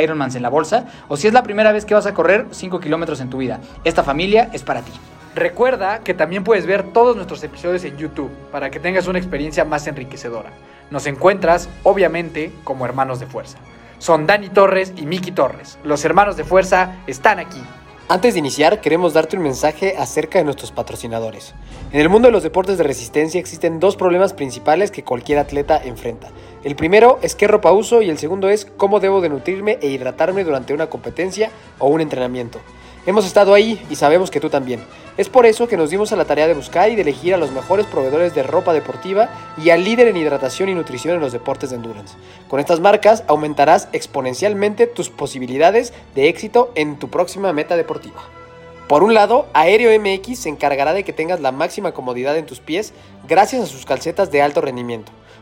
Ironmans en la bolsa o si es la primera vez que vas a correr 5 kilómetros en tu vida. Esta familia es para ti. Recuerda que también puedes ver todos nuestros episodios en YouTube para que tengas una experiencia más enriquecedora. Nos encuentras, obviamente, como hermanos de fuerza. Son Dani Torres y Miki Torres. Los hermanos de fuerza están aquí. Antes de iniciar, queremos darte un mensaje acerca de nuestros patrocinadores. En el mundo de los deportes de resistencia existen dos problemas principales que cualquier atleta enfrenta. El primero es qué ropa uso y el segundo es cómo debo de nutrirme e hidratarme durante una competencia o un entrenamiento. Hemos estado ahí y sabemos que tú también. Es por eso que nos dimos a la tarea de buscar y de elegir a los mejores proveedores de ropa deportiva y al líder en hidratación y nutrición en los deportes de endurance. Con estas marcas aumentarás exponencialmente tus posibilidades de éxito en tu próxima meta deportiva. Por un lado, Aéreo MX se encargará de que tengas la máxima comodidad en tus pies gracias a sus calcetas de alto rendimiento.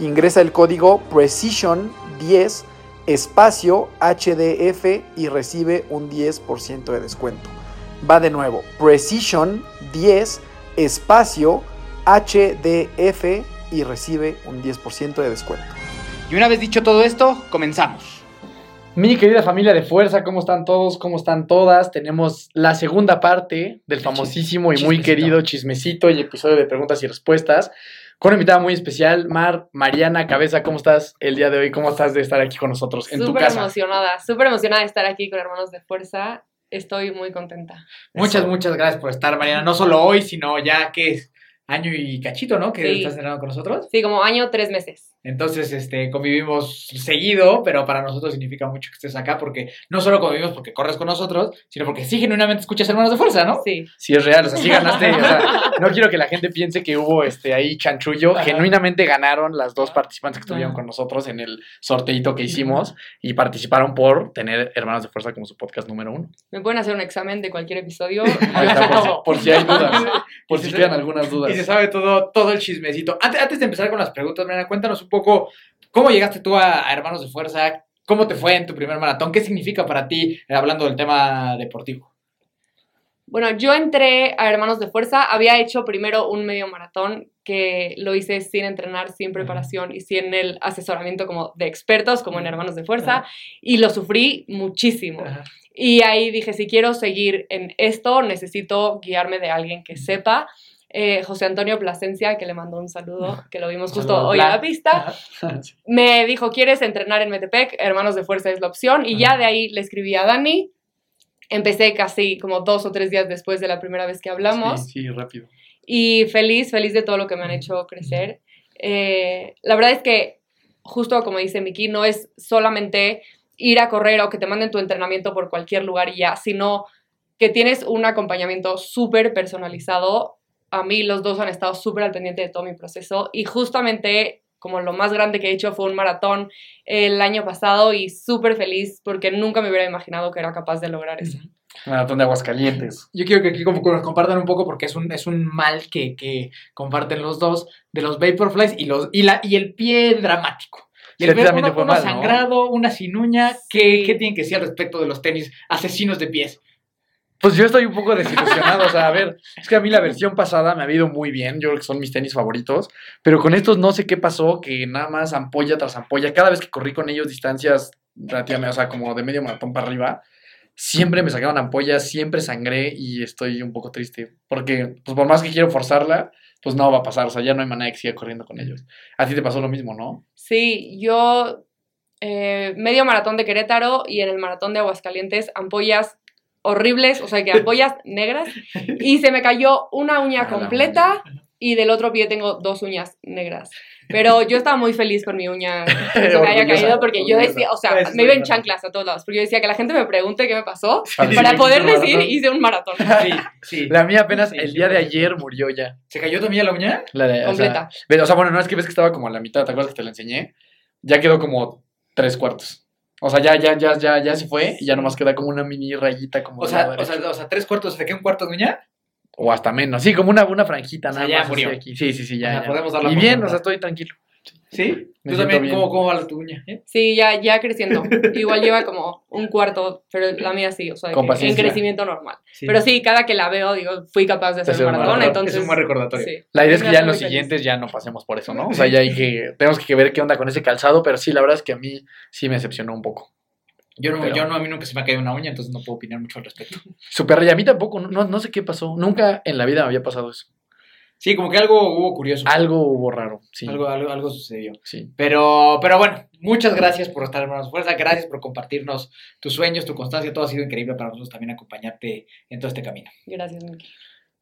ingresa el código Precision10 espacio HDF y recibe un 10% de descuento. Va de nuevo, Precision 10 espacio HDF y recibe un 10% de descuento. Y una vez dicho todo esto, comenzamos. Mi querida familia de fuerza, ¿cómo están todos? ¿Cómo están todas? Tenemos la segunda parte del famosísimo y muy Chismecito. querido chismecito y episodio de preguntas y respuestas. Con una invitada muy especial, Mar, Mariana Cabeza, ¿cómo estás el día de hoy? ¿Cómo estás de estar aquí con nosotros en tu Súper casa? emocionada, súper emocionada de estar aquí con Hermanos de Fuerza. Estoy muy contenta. Muchas, muchas gracias por estar, Mariana. No solo hoy, sino ya que es año y cachito, ¿no? Que Sí. estás entrenando con nosotros. Sí, como año, tres meses. Entonces, este, convivimos seguido, pero para nosotros significa mucho que estés acá porque no solo convivimos porque corres con nosotros, sino porque sí genuinamente escuchas Hermanos de Fuerza, ¿no? Sí. Sí, es real, o sea, sí ganaste. o sea, no quiero que la gente piense que hubo este, ahí chanchullo. Ajá. Genuinamente ganaron las dos participantes que estuvieron Ajá. con nosotros en el sorteito que hicimos y participaron por tener Hermanos de Fuerza como su podcast número uno. Me pueden hacer un examen de cualquier episodio. Ahí está, por, si, por si hay dudas, por si quedan algunas dudas. Y se sabe todo, todo el chismecito. Antes, antes de empezar con las preguntas, Mariana, cuéntanos un poco cómo llegaste tú a, a Hermanos de Fuerza, cómo te fue en tu primer maratón, qué significa para ti, eh, hablando del tema deportivo. Bueno, yo entré a Hermanos de Fuerza, había hecho primero un medio maratón que lo hice sin entrenar, sin preparación y sin el asesoramiento como de expertos, como en Hermanos de Fuerza, y lo sufrí muchísimo. Y ahí dije, si quiero seguir en esto, necesito guiarme de alguien que sepa. Eh, José Antonio Plasencia, que le mandó un saludo, que lo vimos justo hoy a la pista, me dijo, ¿quieres entrenar en Metepec? Hermanos de Fuerza es la opción. Y ya de ahí le escribí a Dani. Empecé casi como dos o tres días después de la primera vez que hablamos. Sí, sí, rápido. Y feliz, feliz de todo lo que me han hecho crecer. Eh, la verdad es que, justo como dice Miki, no es solamente ir a correr o que te manden tu entrenamiento por cualquier lugar y ya, sino que tienes un acompañamiento súper personalizado. A mí los dos han estado súper al pendiente de todo mi proceso y justamente como lo más grande que he hecho fue un maratón el año pasado y súper feliz porque nunca me hubiera imaginado que era capaz de lograr eso. Maratón de Aguascalientes. Yo quiero que aquí como que nos compartan un poco porque es un, es un mal que, que comparten los dos de los Vaporflies y, los, y, la, y el pie dramático. Y Sí, el pie, también uno, te fue uno mal, ¿no? sangrado, una sin uña. Sí. ¿Qué, ¿Qué tienen que decir al respecto de los tenis asesinos de pies? Pues yo estoy un poco desilusionado, o sea, a ver, es que a mí la versión pasada me ha ido muy bien, yo creo que son mis tenis favoritos, pero con estos no sé qué pasó, que nada más ampolla tras ampolla, cada vez que corrí con ellos distancias relativamente, o sea, como de medio maratón para arriba, siempre me sacaban ampollas, siempre sangré y estoy un poco triste, porque pues por más que quiero forzarla, pues no va a pasar, o sea, ya no hay manera que siga corriendo con ellos. A ti te pasó lo mismo, ¿no? Sí, yo eh, medio maratón de Querétaro y en el maratón de Aguascalientes ampollas horribles, o sea que ampollas negras y se me cayó una uña completa y del otro pie tengo dos uñas negras. Pero yo estaba muy feliz con mi uña que se me haya caído porque yo decía, o sea, me iba en chanclas a todos lados, porque yo decía que la gente me pregunte qué me pasó Para poder "Hice un decir maratón". hice un maratón Sí, sí. La mía apenas el día de ayer murió ya. ¿Se cayó también la uña? La de, o sea, completa. O sea, bueno, no es que ves que estaba como a la mitad, ¿te acuerdas que te la enseñé? Ya quedó como tres cuartos. O sea, ya, ya, ya, ya, ya se fue y ya nomás queda como una mini rayita como O sea, o sea, o sea, tres cuartos, ¿de qué un cuarto de uña? O hasta menos. Sí, como una, una franjita O sea, nada ya más. murió. aquí. Sí, sí, sí, ya. Ya. podemos y bien, o sea, estoy tranquilo. ¿Sí? Me ¿Tú también bien. cómo, cómo va la tu uña? eh? Sí, ya, ya creciendo. Igual lleva como un cuarto, pero la mía sí, o sea, que en crecimiento normal. Pero sí, cada que la veo, digo, fui capaz de hacer un maratón, maratón. entonces... Es un buen recordatorio. sí. La idea es que ya en los siguientes ya no pasemos por eso, ¿no? O sea, ya hay que. Tenemos que ver qué onda con ese calzado, pero sí, la verdad es que a mí sí me decepcionó un poco. Yo no, Pero- yo no, a mí nunca se me ha caído una uña, entonces no puedo opinar mucho al respecto. Super y a mí tampoco, no, no sé qué pasó. Nunca en la vida me había pasado eso. Sí, como que algo hubo curioso. Algo hubo raro, sí. Algo, algo, algo sucedió. Sí. Pero, pero bueno, muchas gracias por estar hermanos fuerza, gracias por compartirnos tus sueños, tu constancia, todo ha sido increíble para nosotros también acompañarte en todo este camino. Gracias, Miki.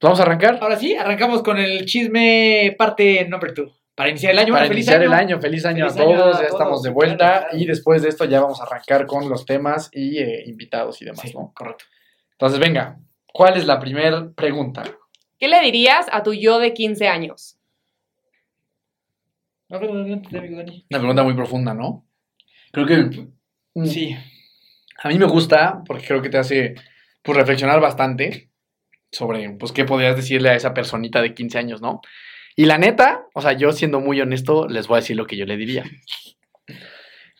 ¿Vamos a arrancar? Ahora sí, arrancamos con el chisme parte number two. Para iniciar el año, Para bueno, feliz iniciar año. el año, feliz año Feliz a año todos, a ya todos, estamos de claro, vuelta claro. y después de esto ya vamos a arrancar con los temas y eh, invitados y demás, Sí, ¿no? correcto. Entonces, venga, ¿cuál es la primera pregunta? ¿Qué le dirías a tu yo de 15 años? No. Una pregunta muy profunda, ¿no? Creo que mm, Sí, a mí me gusta porque creo que te hace pues, reflexionar bastante sobre pues, qué podrías decirle a esa personita de 15 años, ¿no? Y la neta, o sea, yo siendo muy honesto, les voy a decir lo que yo le diría.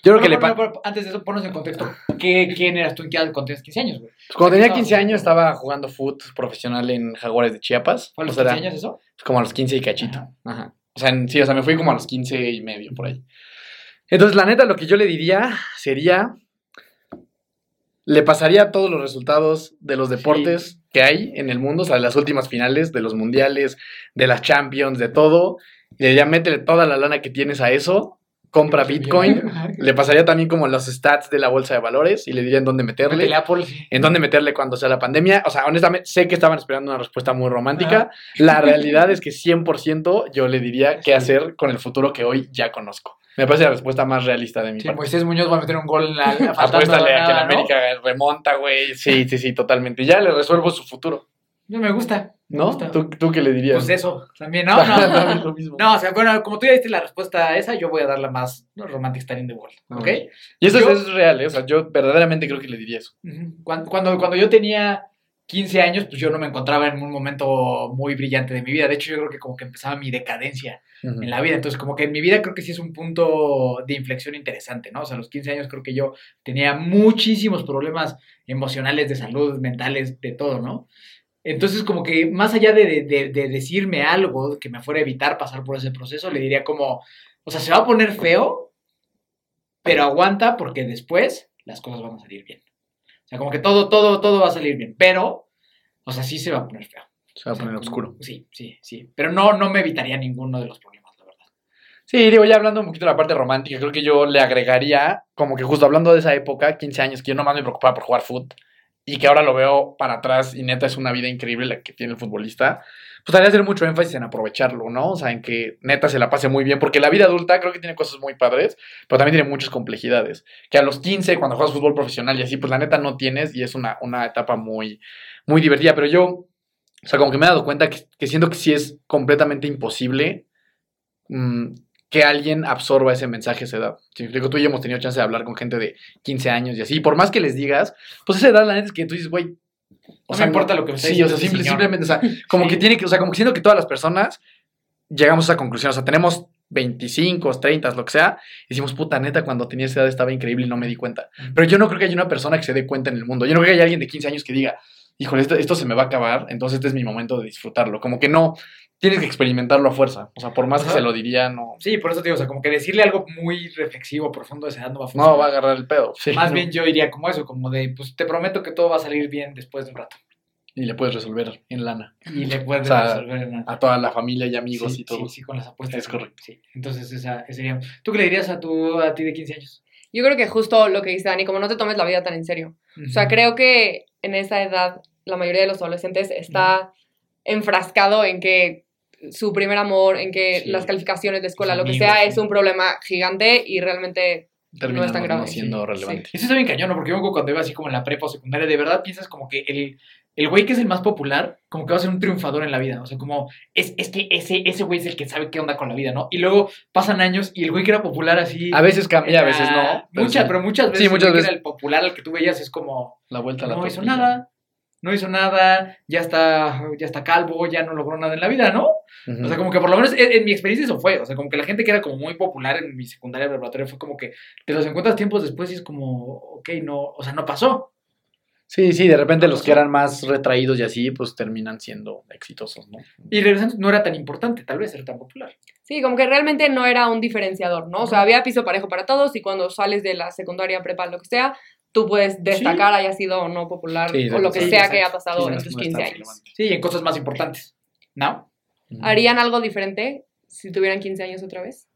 Yo creo que No, le no, antes de eso, ponos en contexto. ¿Qué, ¿Quién eras tú en qué cuando tenías 15 años, güey? pues, cuando tenía no. 15 años estaba jugando foot profesional en Jaguares de Chiapas. ¿Fue a los O sea, 15 era- años eso? Como a los 15 y cachito. Ajá. O sea, sí, o sea, me fui como a los 15 y medio por ahí. Entonces, la neta, lo que yo le diría sería. Le pasaría todos los resultados de los deportes que hay en el mundo, o sea, de las últimas finales, de los mundiales, de las Champions, de todo. Y le diría, métele toda la lana que tienes a eso, compra Bitcoin. Le pasaría también como los stats de la bolsa de valores y le diría en dónde meterle Métele Apple. en dónde meterle cuando sea la pandemia. O sea, honestamente, sé que estaban esperando una respuesta muy romántica. La realidad es que 100% yo le diría qué hacer con el futuro que hoy ya conozco. Me parece la respuesta más realista de mi Sí, parte. Moisés Muñoz va a meter un gol en la, Apuéstale a que la. América remonta, güey. Sí, sí, sí, totalmente. Ya le resuelvo su futuro. No me gusta. ¿No? ¿Tú, ¿Tú qué le dirías? Pues eso, también, ¿no? No, mismo. No, o sea, bueno, como tú ya diste la respuesta a esa, yo voy a dar la más ¿no? romantic star in the world, ¿ok? Ok. Y eso Yo- es, es real, ¿eh? O sea, yo verdaderamente creo que le diría eso. Cuando, cuando, cuando yo tenía 15 años, pues yo no me encontraba en un momento muy brillante de mi vida. De hecho, yo creo que como que empezaba mi decadencia en la vida. Entonces, como que en mi vida creo que sí es un punto de inflexión interesante, ¿no? O sea, a los 15 años creo que yo tenía muchísimos problemas emocionales, de salud, mentales, de todo, ¿no? Entonces, como que más allá de, de- de- de decirme algo que me fuera a evitar pasar por ese proceso, le diría como, o sea, se va a poner feo, pero aguanta porque después las cosas van a salir bien. O sea, como que todo, todo, todo va a salir bien, pero, o sea, sí se va a poner feo. Se va a O sea, poner como- oscuro. Sí, sí, sí. Pero no, no me evitaría ninguno de los problemas, la verdad. Sí, digo, ya hablando un poquito de la parte romántica, creo que yo le agregaría, como que justo hablando de esa época, 15 años, que yo nomás me preocupaba por jugar fútbol y que ahora lo veo para atrás y neta es una vida increíble la que tiene el futbolista, pues haría hacer mucho énfasis en aprovecharlo, ¿no? O sea, en que neta se la pase muy bien, porque la vida adulta creo que tiene cosas muy padres, pero también tiene muchas complejidades, que a los 15, cuando juegas fútbol profesional y así, pues la neta no tienes y es una, una etapa muy, muy divertida, pero yo, o sea, como que me he dado cuenta que, siento que sí es completamente imposible mm, que alguien absorba ese mensaje a esa edad. Si me explico, tú y yo hemos tenido chance de hablar con gente de 15 años y así, y por más que les digas, pues esa edad, la neta es que tú dices, güey. No me importa lo que me Sí, o sea, simple- simplemente, o sea, como Sí. que tiene que, o sea, como que siento que todas las personas llegamos a esa conclusión, o sea, tenemos 25, 30, lo que sea, y decimos, puta neta, cuando tenía esa edad estaba increíble y no me di cuenta. Pero yo no creo que haya una persona que se dé cuenta en el mundo. Yo no creo que haya alguien de 15 años que diga, híjole, esto, esto se me va a acabar, entonces este es mi momento de disfrutarlo. Como que no, tienes que experimentarlo a fuerza. O sea, por más que Ajá. se lo diría, no, Sí, por eso te digo, o sea, como que decirle algo muy reflexivo, profundo de esa edad no va a funcionar. no va a agarrar el pedo. Sí, Más no. bien yo diría como eso, como de, pues te prometo que todo va a salir bien después de un rato. Y le puedes resolver en lana Y le puedes O sea, resolver en a toda la familia y amigos sí, y todo. Sí, sí, con las apuestas. Es correcto. Sí. Entonces, esa, esa sería. ¿Tú qué le dirías a, tu, a ti de 15 años? Yo creo que justo lo que dice Dani, como no te tomes la vida tan en serio. O sea, creo que en esa edad la mayoría de los adolescentes está enfrascado en que su primer amor, en que Sí. las calificaciones de escuela, Los lo que sea, sí. es un problema gigante y realmente Termina no es tan grave, siendo sí, relevante. Eso está bien cañón, ¿no? Porque yo me acuerdo cuando iba así como en la prepa o secundaria, de verdad piensas como que el, el güey que es el más popular, como que va a ser un triunfador en la vida. O sea, como es, es que ese, ese güey es el que sabe qué onda con la vida, ¿no? Y luego pasan años y el güey que era popular así. A veces cambia, a veces no. pero Muchas, sí. pero muchas veces, Sí, el muchas que veces. era el popular al que tú veías es como. La vuelta a la no hizo nada, no hizo nada, ya está, ya está calvo, ya no logró nada en la vida, ¿no? Ujú. O sea, como que por lo menos en, en mi experiencia eso fue. O sea, como que la gente que era como muy popular en mi secundaria preparatoria fue como que te los encuentras tiempos después y es como, ok, no, o sea, no pasó. Sí, sí, de repente los que eran más retraídos y así, pues terminan siendo exitosos, ¿no? Y regresando, no era tan importante, tal vez, ser tan popular. Sí, como que realmente no era un diferenciador, ¿no? O sea, había piso parejo para todos y cuando sales de la secundaria, prepa, lo que sea, tú puedes destacar, haya sido o no popular Sí, o lo que sí, sea que haya pasado Sí, en tus está 15 años. Sí, en cosas más importantes. ¿No? ¿Harían algo diferente si tuvieran 15 años otra vez?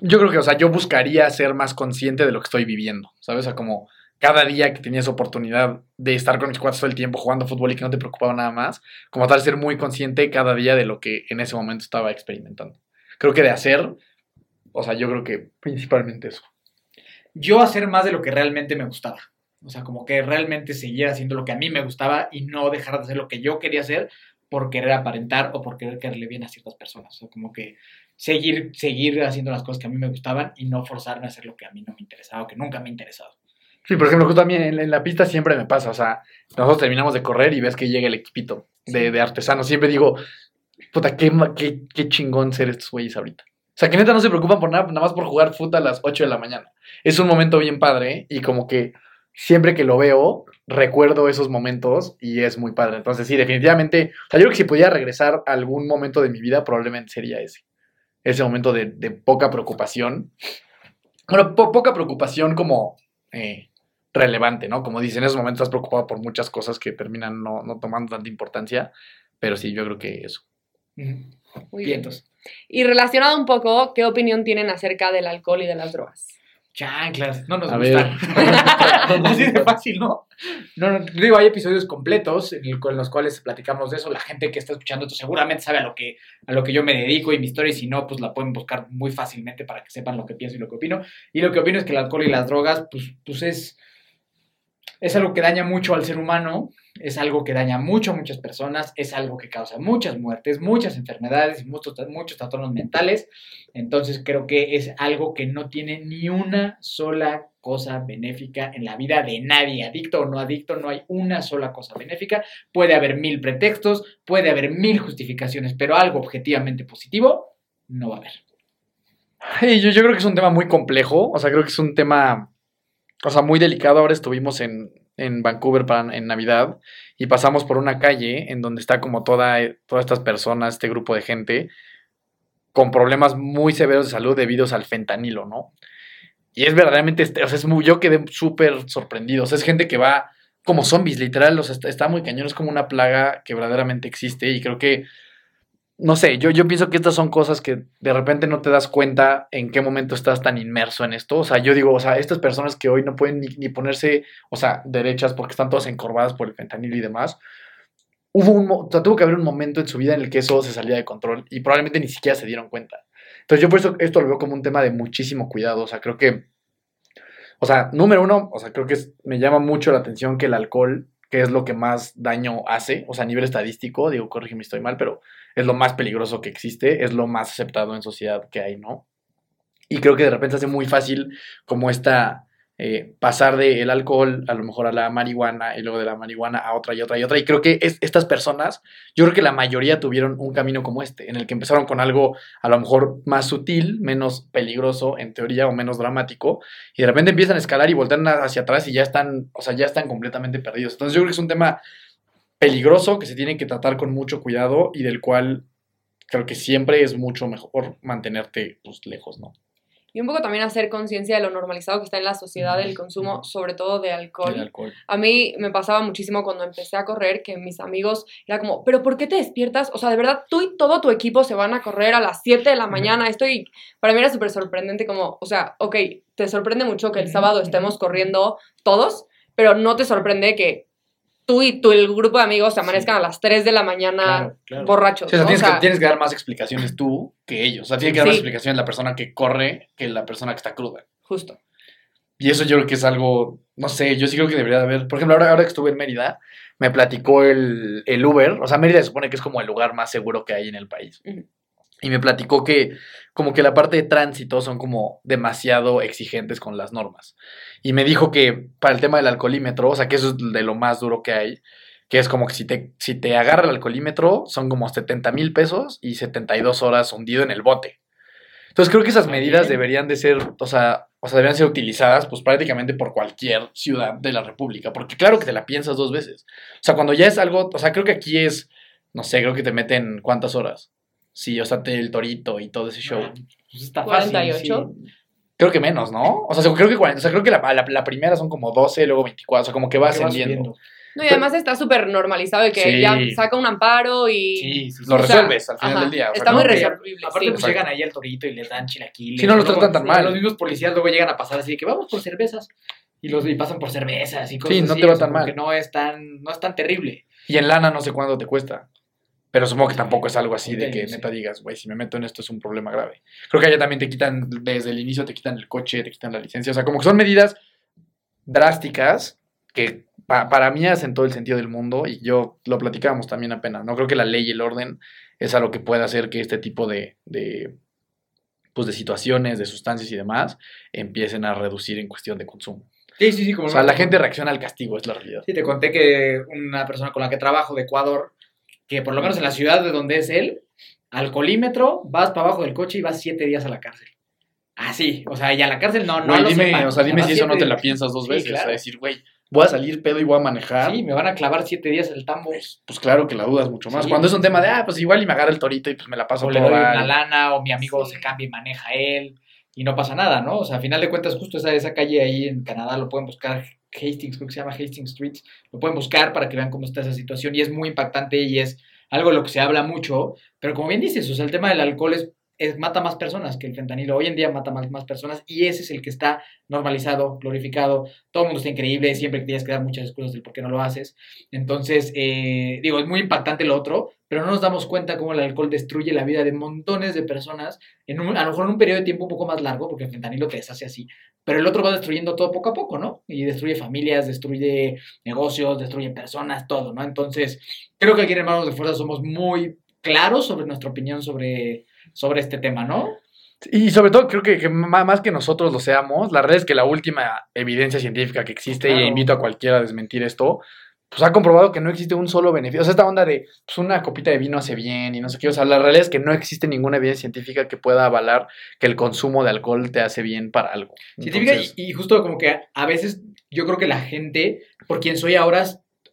Yo creo que, o sea, yo buscaría ser más consciente de lo que estoy viviendo, ¿sabes? O sea, como cada día que tenías oportunidad de estar con mis cuates todo el tiempo jugando fútbol y que no te preocupaba nada más, como tal, ser muy consciente cada día de lo que en ese momento estaba experimentando. Creo que de hacer, o sea, yo creo que principalmente eso. Yo hacer más de lo que realmente me gustaba. O sea, como que realmente seguir haciendo lo que a mí me gustaba y no dejar de hacer lo que yo quería hacer por querer aparentar o por querer caerle bien a ciertas personas. O sea, como que seguir, seguir haciendo las cosas que a mí me gustaban y no forzarme a hacer lo que a mí no me interesaba o que nunca me ha interesado. Sí, por ejemplo, justo también en, en la pista siempre me pasa, o sea, nosotros terminamos de correr y ves que llega el equipito de, de artesanos. Siempre digo, puta, qué, qué, qué chingón ser estos güeyes ahorita. O sea, que neta no se preocupan por nada, nada más por jugar fútbol a las 8 de la mañana. Es un momento bien padre ¿eh? y como que siempre que lo veo, recuerdo esos momentos y es muy padre. Entonces, sí, definitivamente, o sea, yo creo que si pudiera regresar a algún momento de mi vida, probablemente sería ese. Ese momento de, poca preocupación. Bueno, po- poca preocupación como eh, relevante, ¿no? Como dicen, en esos momentos estás preocupado por muchas cosas que terminan no, tomando tanta importancia, pero sí, yo creo que eso. Muy bien. Vientos. Y relacionado un poco, ¿qué opinión tienen acerca del alcohol y de las drogas? Chanclas, no nos A gustan. Así de fácil, ¿no? No, no, digo, hay episodios completos en, el- en los cuales platicamos de eso. La gente que está escuchando esto seguramente sabe a lo que a lo que yo me dedico y mi historia, y si no, pues la pueden buscar muy fácilmente para que sepan lo que pienso y lo que opino. Y lo que opino es que el alcohol y las drogas, pues, pues es, es algo que daña mucho al ser humano, es algo que daña mucho a muchas personas, es algo que causa muchas muertes, muchas enfermedades muchos, muchos trastornos mentales. Entonces creo que es algo que no tiene ni una sola cosa benéfica en la vida de nadie, adicto o no adicto, no hay una sola cosa benéfica. Puede haber mil pretextos, puede haber mil justificaciones, pero algo objetivamente positivo no va a haber. Yo, yo creo que es un tema muy complejo, o sea, creo que es un tema, o sea, muy delicado. Ahora estuvimos en, en Vancouver para, en Navidad y pasamos por una calle en donde está como toda, todas estas personas, este grupo de gente, con problemas muy severos de salud debidos al fentanilo, ¿no? Y es verdaderamente, este- o sea, es muy, yo quedé súper sorprendido, o sea, es gente que va como zombies, literal, o sea, está muy cañón, es como una plaga que verdaderamente existe y creo que no sé, yo, yo pienso que estas son cosas que de repente no te das cuenta en qué momento estás tan inmerso en esto. O sea, yo digo, o sea, estas personas que hoy no pueden ni, ponerse, o sea, derechas porque están todas encorvadas por el fentanilo y demás, hubo un, tuvo que haber un momento en su vida en el que eso se salía de control y probablemente ni siquiera se dieron cuenta. Entonces yo por eso esto lo veo como un tema de muchísimo cuidado. O sea, creo que, o sea, número uno, o sea, creo que me llama mucho la atención que el alcohol, que es lo que más daño hace, o sea, a nivel estadístico, digo, corrígeme estoy mal, pero es lo más peligroso que existe, es lo más aceptado en sociedad que hay, ¿no? Y creo que de repente hace muy fácil como esta, eh, pasar del alcohol a lo mejor a la marihuana y luego de la marihuana a otra y otra y otra. Y creo que es- estas personas, yo creo que la mayoría tuvieron un camino como este, en el que empezaron con algo a lo mejor más sutil, menos peligroso en teoría o menos dramático, y de repente empiezan a escalar y voltean hacia atrás y ya están, o sea, ya están completamente perdidos. Entonces yo creo que es un tema peligroso que se tiene que tratar con mucho cuidado y del cual creo que siempre es mucho mejor mantenerte pues, lejos, ¿no? Y un poco también hacer conciencia de lo normalizado que está en la sociedad el consumo, sobre todo de alcohol. El alcohol. A mí me pasaba muchísimo cuando empecé a correr que mis amigos era como, pero ¿por qué te despiertas? O sea, de verdad, tú y todo tu equipo se van a correr a las 7 de la mañana. Esto y para mí era súper sorprendente como, o sea, ok, te sorprende mucho que el sábado estemos corriendo todos, pero no te sorprende que tú y tú, el grupo de amigos se amanezcan a las 3 de la mañana Claro, claro. borrachos. Sí, o sea, ¿no? tienes, O sea, que, tienes que dar más explicaciones tú que ellos. O sea, tiene que dar más explicaciones la persona que corre que la persona que está cruda. Justo. Y eso yo creo que es algo, no sé, yo sí creo que debería de haber. Por ejemplo, ahora, ahora que estuve en Mérida, me platicó el, el Uber. O sea, Mérida se supone que es como el lugar más seguro que hay en el país. Y me platicó que como que la parte de tránsito son como demasiado exigentes con las normas. Y me dijo que para el tema del alcoholímetro, o sea, que eso es de lo más duro que hay, que es como que si te, si te agarra el alcoholímetro son como 70 mil pesos y 72 horas hundido en el bote. Entonces creo que esas medidas deberían de ser, o sea, o sea, deberían ser utilizadas pues prácticamente por cualquier ciudad de la República, porque claro que te la piensas dos veces. O sea, cuando ya es algo, o sea, creo que aquí es, no sé, creo que te meten cuántas horas. Sí, o sea, el torito y todo ese show. Pues está fácil. 48. sí. Creo que menos, ¿no? O sea, creo que, 40 o sea, creo que la, la, la primera son como 12, luego 24, o sea, como que va ascendiendo. No, y además está súper normalizado de que Sí. ya saca un amparo y... Sí, sí, sí. Lo O sea, resuelves al final ajá, del día. o sea, está muy resolvible. Aparte, sí. pues llegan ahí al torito y les dan chilaquiles. Sí, no los Luego, tratan tan mal. Los mismos policías luego llegan a pasar así de que vamos por cervezas. Y los y pasan por cervezas y cosas Sí, no así, te va tan mal. que no es tan, no es tan terrible. Y en lana no sé cuánto te cuesta. Pero supongo que tampoco es algo así de que neta digas, güey, si me meto en esto es un problema grave. Creo que allá también te quitan, desde el inicio te quitan el coche, te quitan la licencia. O sea, como que son medidas drásticas que pa- para mí hacen todo el sentido del mundo y yo lo platicábamos también apenas. No creo que la ley y el orden es algo que pueda hacer que este tipo de, de, pues de situaciones, de sustancias y demás empiecen a reducir en cuestión de consumo. Sí, sí, sí. Como O sea, la gente reacciona al castigo, es la realidad. Sí, te conté que una persona con la que trabajo de Ecuador, que por lo menos en la ciudad de donde es él, al colímetro, vas para abajo del coche y vas siete días a la cárcel. Así, o sea, y a la cárcel no, no Güey, a los dime, sepan, o sea, dime si eso no te la piensas dos Sí, veces. claro. O sea, decir, güey, voy a salir pedo y voy a manejar. Sí, me van a clavar siete días el tambo. Pues, pues claro que la dudas mucho más. Sí. Cuando es un tema de, ah, pues igual y me agarra el torito y pues me la paso o por le doy lana, o mi amigo Sí. se cambia y maneja él, y no pasa nada, ¿no? O sea, a final de cuentas, justo esa, esa calle ahí en Canadá lo pueden buscar, Hastings, creo que se llama Hastings Street, lo pueden buscar para que vean cómo está esa situación, y es muy impactante y es algo de lo que se habla mucho, pero como bien dices, o sea, el tema del alcohol es es, mata más personas que el fentanilo. Hoy en día mata más, personas y ese es el que está normalizado, glorificado. Todo el mundo está increíble, siempre tienes que dar muchas excusas del por qué no lo haces. Entonces, eh, digo, es muy impactante lo otro, pero no nos damos cuenta cómo el alcohol destruye la vida de montones de personas, en un- a lo mejor en un periodo de tiempo un poco más largo, porque el fentanilo te deshace así, pero el otro va destruyendo todo poco a poco, ¿no? Y destruye familias, destruye negocios, destruye personas, todo, ¿no? Entonces, creo que aquí en Hermanos de Fuerza somos muy claros sobre nuestra opinión sobre, sobre este tema, ¿no? Y sobre todo creo que, que más que nosotros lo seamos, la verdad es que la última evidencia científica que existe, Claro. y invito a cualquiera a desmentir esto, pues ha comprobado que no existe un solo beneficio. O sea, esta onda de pues una copita de vino hace bien y no sé qué. O sea, la realidad es que no existe ninguna evidencia científica que pueda avalar que el consumo de alcohol te hace bien para algo. Científica Entonces, y, y justo como que a veces yo creo que la gente, por quien soy ahora,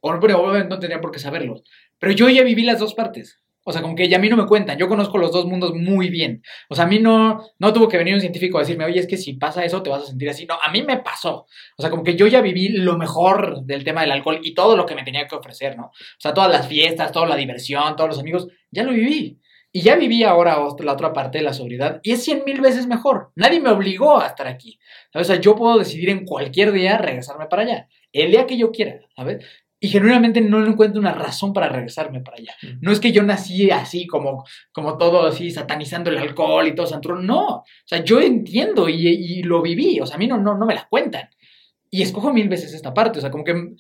o bueno, obviamente no tendría por qué saberlo, pero yo ya viví las dos partes. O sea, como que ya a mí no me cuentan, yo conozco los dos mundos muy bien. O sea, a mí no, no tuvo que venir un científico a decirme, oye, es que si pasa eso te vas a sentir así. No, a mí me pasó. O sea, como que yo ya viví lo mejor del tema del alcohol y todo lo que me tenía que ofrecer, ¿no? O sea, todas las fiestas, toda la diversión, todos los amigos, ya lo viví. Y ya viví ahora la otra parte de la sobriedad y es cien mil veces mejor. Nadie me obligó a estar aquí. ¿sabes? O sea, yo puedo decidir en cualquier día regresarme para allá. El día que yo quiera, ¿sabes? Y genuinamente no encuentro una razón para regresarme para allá. No es que yo nací así, como, como todo así, satanizando el alcohol y todo santurrón. No. O sea, yo entiendo y, y lo viví. O sea, a mí no, no, no me la cuentan. Y escojo mil veces esta parte. O sea, como que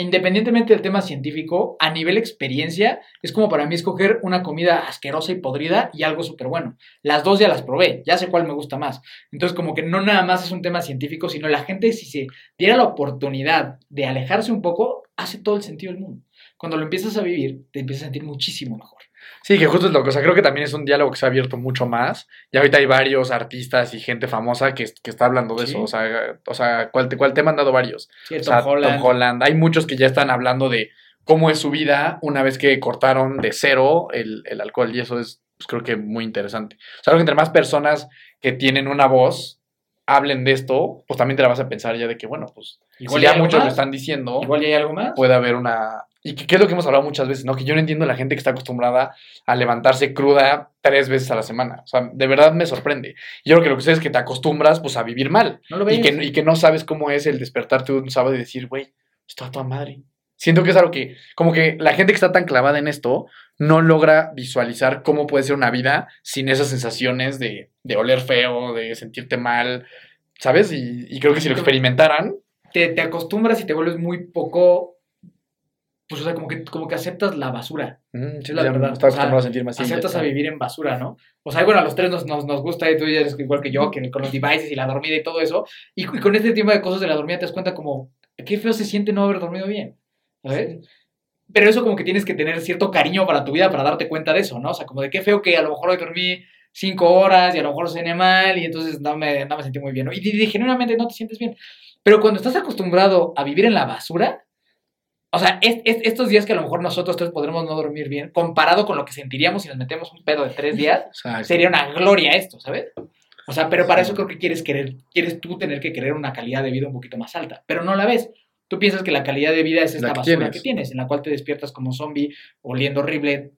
independientemente del tema científico, a nivel experiencia, es como para mí escoger una comida asquerosa y podrida y algo súper bueno. Las dos ya las probé, ya sé cuál me gusta más. Entonces, como que no nada más es un tema científico, sino la gente, si se diera la oportunidad de alejarse un poco, hace todo el sentido del mundo. Cuando lo empiezas a vivir, te empiezas a sentir muchísimo mejor. Sí, que justo es lo que, o sea, creo que también es un diálogo que se ha abierto mucho más. Y ahorita hay varios artistas y gente famosa que, que está hablando de Sí. eso. O sea, o sea ¿cuál, te, ¿cuál te he mandado varios? Sí, O Tom Holland. Tom Holland. Hay muchos que ya están hablando de cómo es su vida una vez que cortaron de cero el, el alcohol. Y eso es, pues, creo que muy interesante. O sea, creo que entre más personas que tienen una voz hablen de esto, pues también te la vas a pensar ya de que, bueno, pues Igual si ya muchos lo más. están diciendo, Igual ya hay algo más. puede haber una... Y que, que es lo que hemos hablado muchas veces, ¿no? Que yo no entiendo la gente que está acostumbrada a levantarse cruda tres veces a la semana. O sea, de verdad me sorprende. Yo creo que lo que sucede es que te acostumbras, pues, a vivir mal. no lo ves. Y que, y que no sabes cómo es el despertarte un sábado y decir, güey, esto a toda madre. Siento que es algo que, como que la gente que está tan clavada en esto, no logra visualizar cómo puede ser una vida sin esas sensaciones de, de oler feo, de sentirte mal, ¿sabes? Y, y creo que si lo experimentaran, te, te acostumbras y te vuelves muy poco. Pues, o sea, como que, como que aceptas la basura. mm, sí, la ya verdad. estaba O sea, a aceptas a vivir en basura, ¿no? O sea, bueno, a los tres nos, nos, nos gusta, y tú ya eres igual que yo, que con los devices y la dormida y todo eso. Y, y con este tipo de cosas de la dormida te das cuenta como, qué feo se siente no haber dormido bien, ¿sabes? Pero eso como que tienes que tener cierto cariño para tu vida para darte cuenta de eso, ¿no? O sea, como de qué feo que a lo mejor hoy dormí cinco horas y a lo mejor cené mal y entonces no me, no me sentí muy bien, ¿no? Y, y, y genuinamente no te sientes bien. Pero cuando estás acostumbrado a vivir en la basura, o sea, es, es- estos días que a lo mejor nosotros tres podremos no dormir bien, comparado con lo que sentiríamos si nos metemos un pedo de tres días, Exacto. sería una gloria esto, ¿sabes? O sea, pero para eso creo que quieres querer, quieres tú tener que querer una calidad de vida un poquito más alta, pero no la ves. Tú piensas que la calidad de vida es esta basura tienes. que tienes, en la cual te despiertas como zombie, oliendo horrible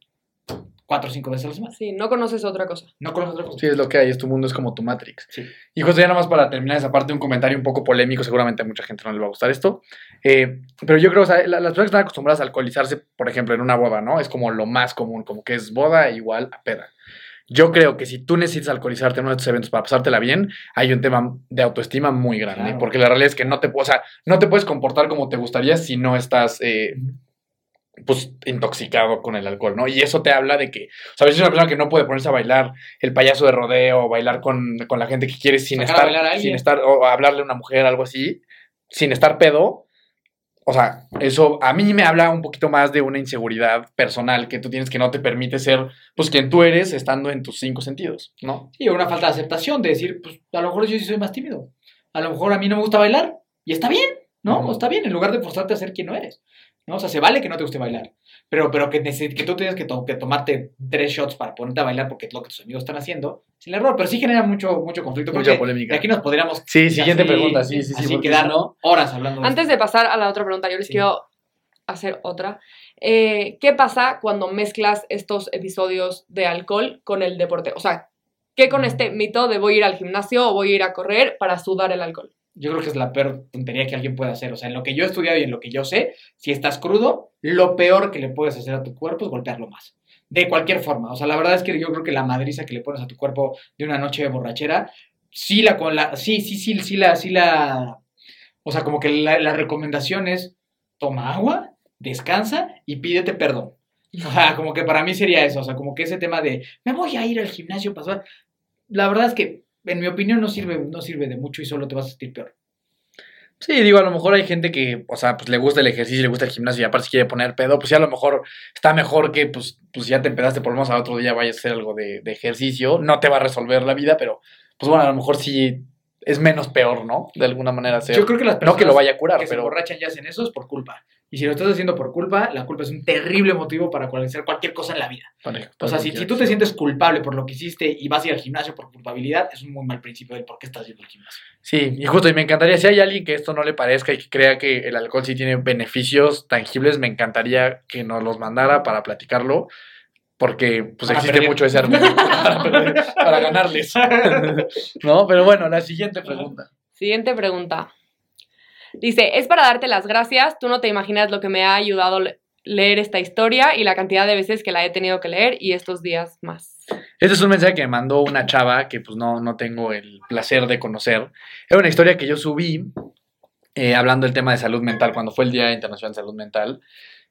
cuatro o cinco veces a la semana. Sí, no conoces otra cosa. No conoces otra cosa. Sí, es lo que hay, es tu mundo, es como tu Matrix. Sí. Y justo ya nada más para terminar esa parte, un comentario un poco polémico, seguramente a mucha gente no le va a gustar esto. Eh, pero yo creo, o sea, la- las personas que están acostumbradas a alcoholizarse, por ejemplo, en una boda, ¿no? Es como lo más común, como que es boda igual a peda. Yo creo que si tú necesitas alcoholizarte en uno de estos eventos para pasártela bien, hay un tema de autoestima muy grande. Claro. Porque la realidad es que no te, o sea, no te puedes comportar como te gustaría si no estás eh, pues intoxicado con el alcohol, ¿no? Y eso te habla de que, ¿sabes? Es una persona que no puede ponerse a bailar el payaso de rodeo, o bailar con, con la gente que quiere sin Sacar estar, sin estar, o hablarle a una mujer, algo así, sin estar pedo. O sea, eso a mí me habla un poquito más de una inseguridad personal que tú tienes que no te permite ser, pues, quien tú eres estando en tus cinco sentidos, ¿no? Sí, una falta de aceptación, de decir, pues a lo mejor yo sí soy más tímido. A lo mejor a mí no me gusta bailar. Y está bien, ¿no? Ujú. Está bien, en lugar de forzarte a ser quien no eres. ¿No? O sea, se vale que no te guste bailar. Pero, pero que, que tú tienes que, to- que tomarte tres shots para ponerte a bailar porque es lo que tus amigos están haciendo, es el error. Pero sí genera mucho, mucho conflicto. Mucha polémica. De aquí nos podríamos. Sí, siguiente así- pregunta, sí, sí, sí. Así quedar si no- horas hablando de Antes de pasar a la otra pregunta, yo les Sí. quiero hacer otra. Eh, ¿Qué pasa cuando mezclas estos episodios de alcohol con el deporte? O sea, que con este mito de voy a ir al gimnasio o voy a ir a correr para sudar el alcohol. Yo creo que es la peor tontería que alguien puede hacer. O sea, en lo que yo he estudiado y en lo que yo sé, si estás crudo, lo peor que le puedes hacer a tu cuerpo es golpearlo más. De cualquier forma. O sea, la verdad es que yo creo que la madriza que le pones a tu cuerpo de una noche de borrachera, sí la con la. Sí, sí, sí, sí la. Sí la o sea, como que la, recomendación es toma agua, descansa y pídete perdón. O sea, como que para mí sería eso. O sea, como que ese tema de me voy a ir al gimnasio para sudar", La verdad es que, en mi opinión, no sirve, no sirve de mucho y solo te vas a sentir peor. Sí, digo, a lo mejor hay gente que, o sea, pues le gusta el ejercicio, le gusta el gimnasio y aparte si quiere poner pedo, pues ya a lo mejor está mejor que, pues, pues ya te empedaste por lo menos al otro día vayas a hacer algo de, de ejercicio. No te va a resolver la vida, pero, pues bueno, a lo mejor sí es menos peor, ¿no? De alguna manera. Ser. Yo creo que las no personas que lo vaya a curar, que se pero... borrachan y hacen eso es por culpa. Y si lo estás haciendo por culpa, la culpa es un terrible motivo para hacer cualquier cosa en la vida. Vale, O sea, si, si tú te sientes culpable por lo que hiciste y vas a ir al gimnasio por culpabilidad, es un muy mal principio del por qué estás yendo al gimnasio. Sí, y justo, y me encantaría, si hay alguien que esto no le parezca y que crea que el alcohol sí tiene beneficios tangibles, me encantaría que nos los mandara para platicarlo, porque pues Para existe perder. mucho ese argumento para, perder, para ganarles. ¿No? Pero bueno, la siguiente pregunta. Siguiente pregunta. Dice, es para darte las gracias. Tú no te imaginas lo que me ha ayudado le- leer esta historia y la cantidad de veces que la he tenido que leer y estos días más. Este es un mensaje que me mandó una chava que pues no, no tengo el placer de conocer. Era una historia que yo subí eh, hablando del tema de salud mental, cuando fue el Día Internacional de Salud Mental,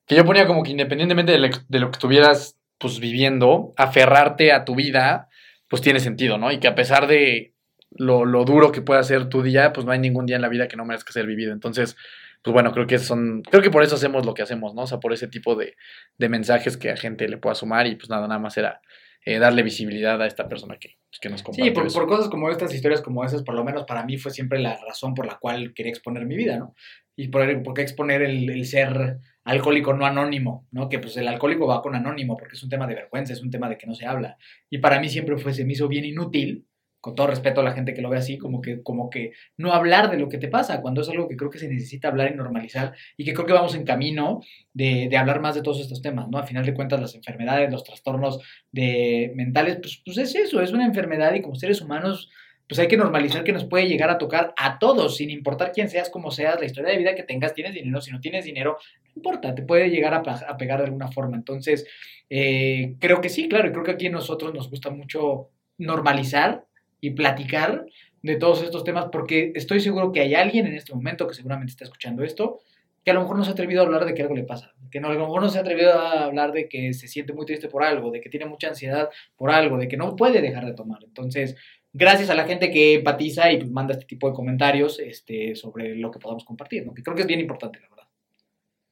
que yo ponía como que independientemente de lo, de lo que estuvieras pues viviendo, aferrarte a tu vida, pues tiene sentido, ¿no? Y que a pesar de lo, lo duro que pueda ser tu día, pues no hay ningún día en la vida que no merezca ser vivido. Entonces, pues bueno, creo que son, creo que por eso hacemos lo que hacemos, ¿no? O sea, por ese tipo de, de mensajes que a gente le pueda sumar y pues nada, nada más era eh, darle visibilidad a esta persona que, que nos compartió Sí, por, eso. por cosas como estas, historias como esas, por lo menos para mí fue siempre la razón por la cual quería exponer mi vida, ¿no? Y por, por qué exponer el, el ser alcohólico no anónimo, ¿no? Que pues el alcohólico va con anónimo porque es un tema de vergüenza, es un tema de que no se habla. Y para mí siempre fue, se me hizo bien inútil, con todo respeto a la gente que lo ve así, como que, como que no hablar de lo que te pasa, cuando es algo que creo que se necesita hablar y normalizar, y que creo que vamos en camino de, de hablar más de todos estos temas, ¿no? A final de cuentas, las enfermedades, los trastornos de mentales, pues, pues es eso, es una enfermedad y como seres humanos, pues hay que normalizar que nos puede llegar a tocar a todos, sin importar quién seas, como seas, la historia de vida que tengas, tienes dinero, si no tienes dinero, importa, te puede llegar a, a pegar de alguna forma. Entonces, eh, creo que sí, claro, y creo que aquí a nosotros nos gusta mucho normalizar y platicar de todos estos temas, porque estoy seguro que hay alguien en este momento que seguramente está escuchando esto, que a lo mejor no se ha atrevido a hablar de que algo le pasa, que no, a lo mejor no se ha atrevido a hablar de que se siente muy triste por algo, de que tiene mucha ansiedad por algo, de que no puede dejar de tomar. Entonces, gracias a la gente que empatiza y manda este tipo de comentarios este, sobre lo que podamos compartir, ¿no? que creo que es bien importante.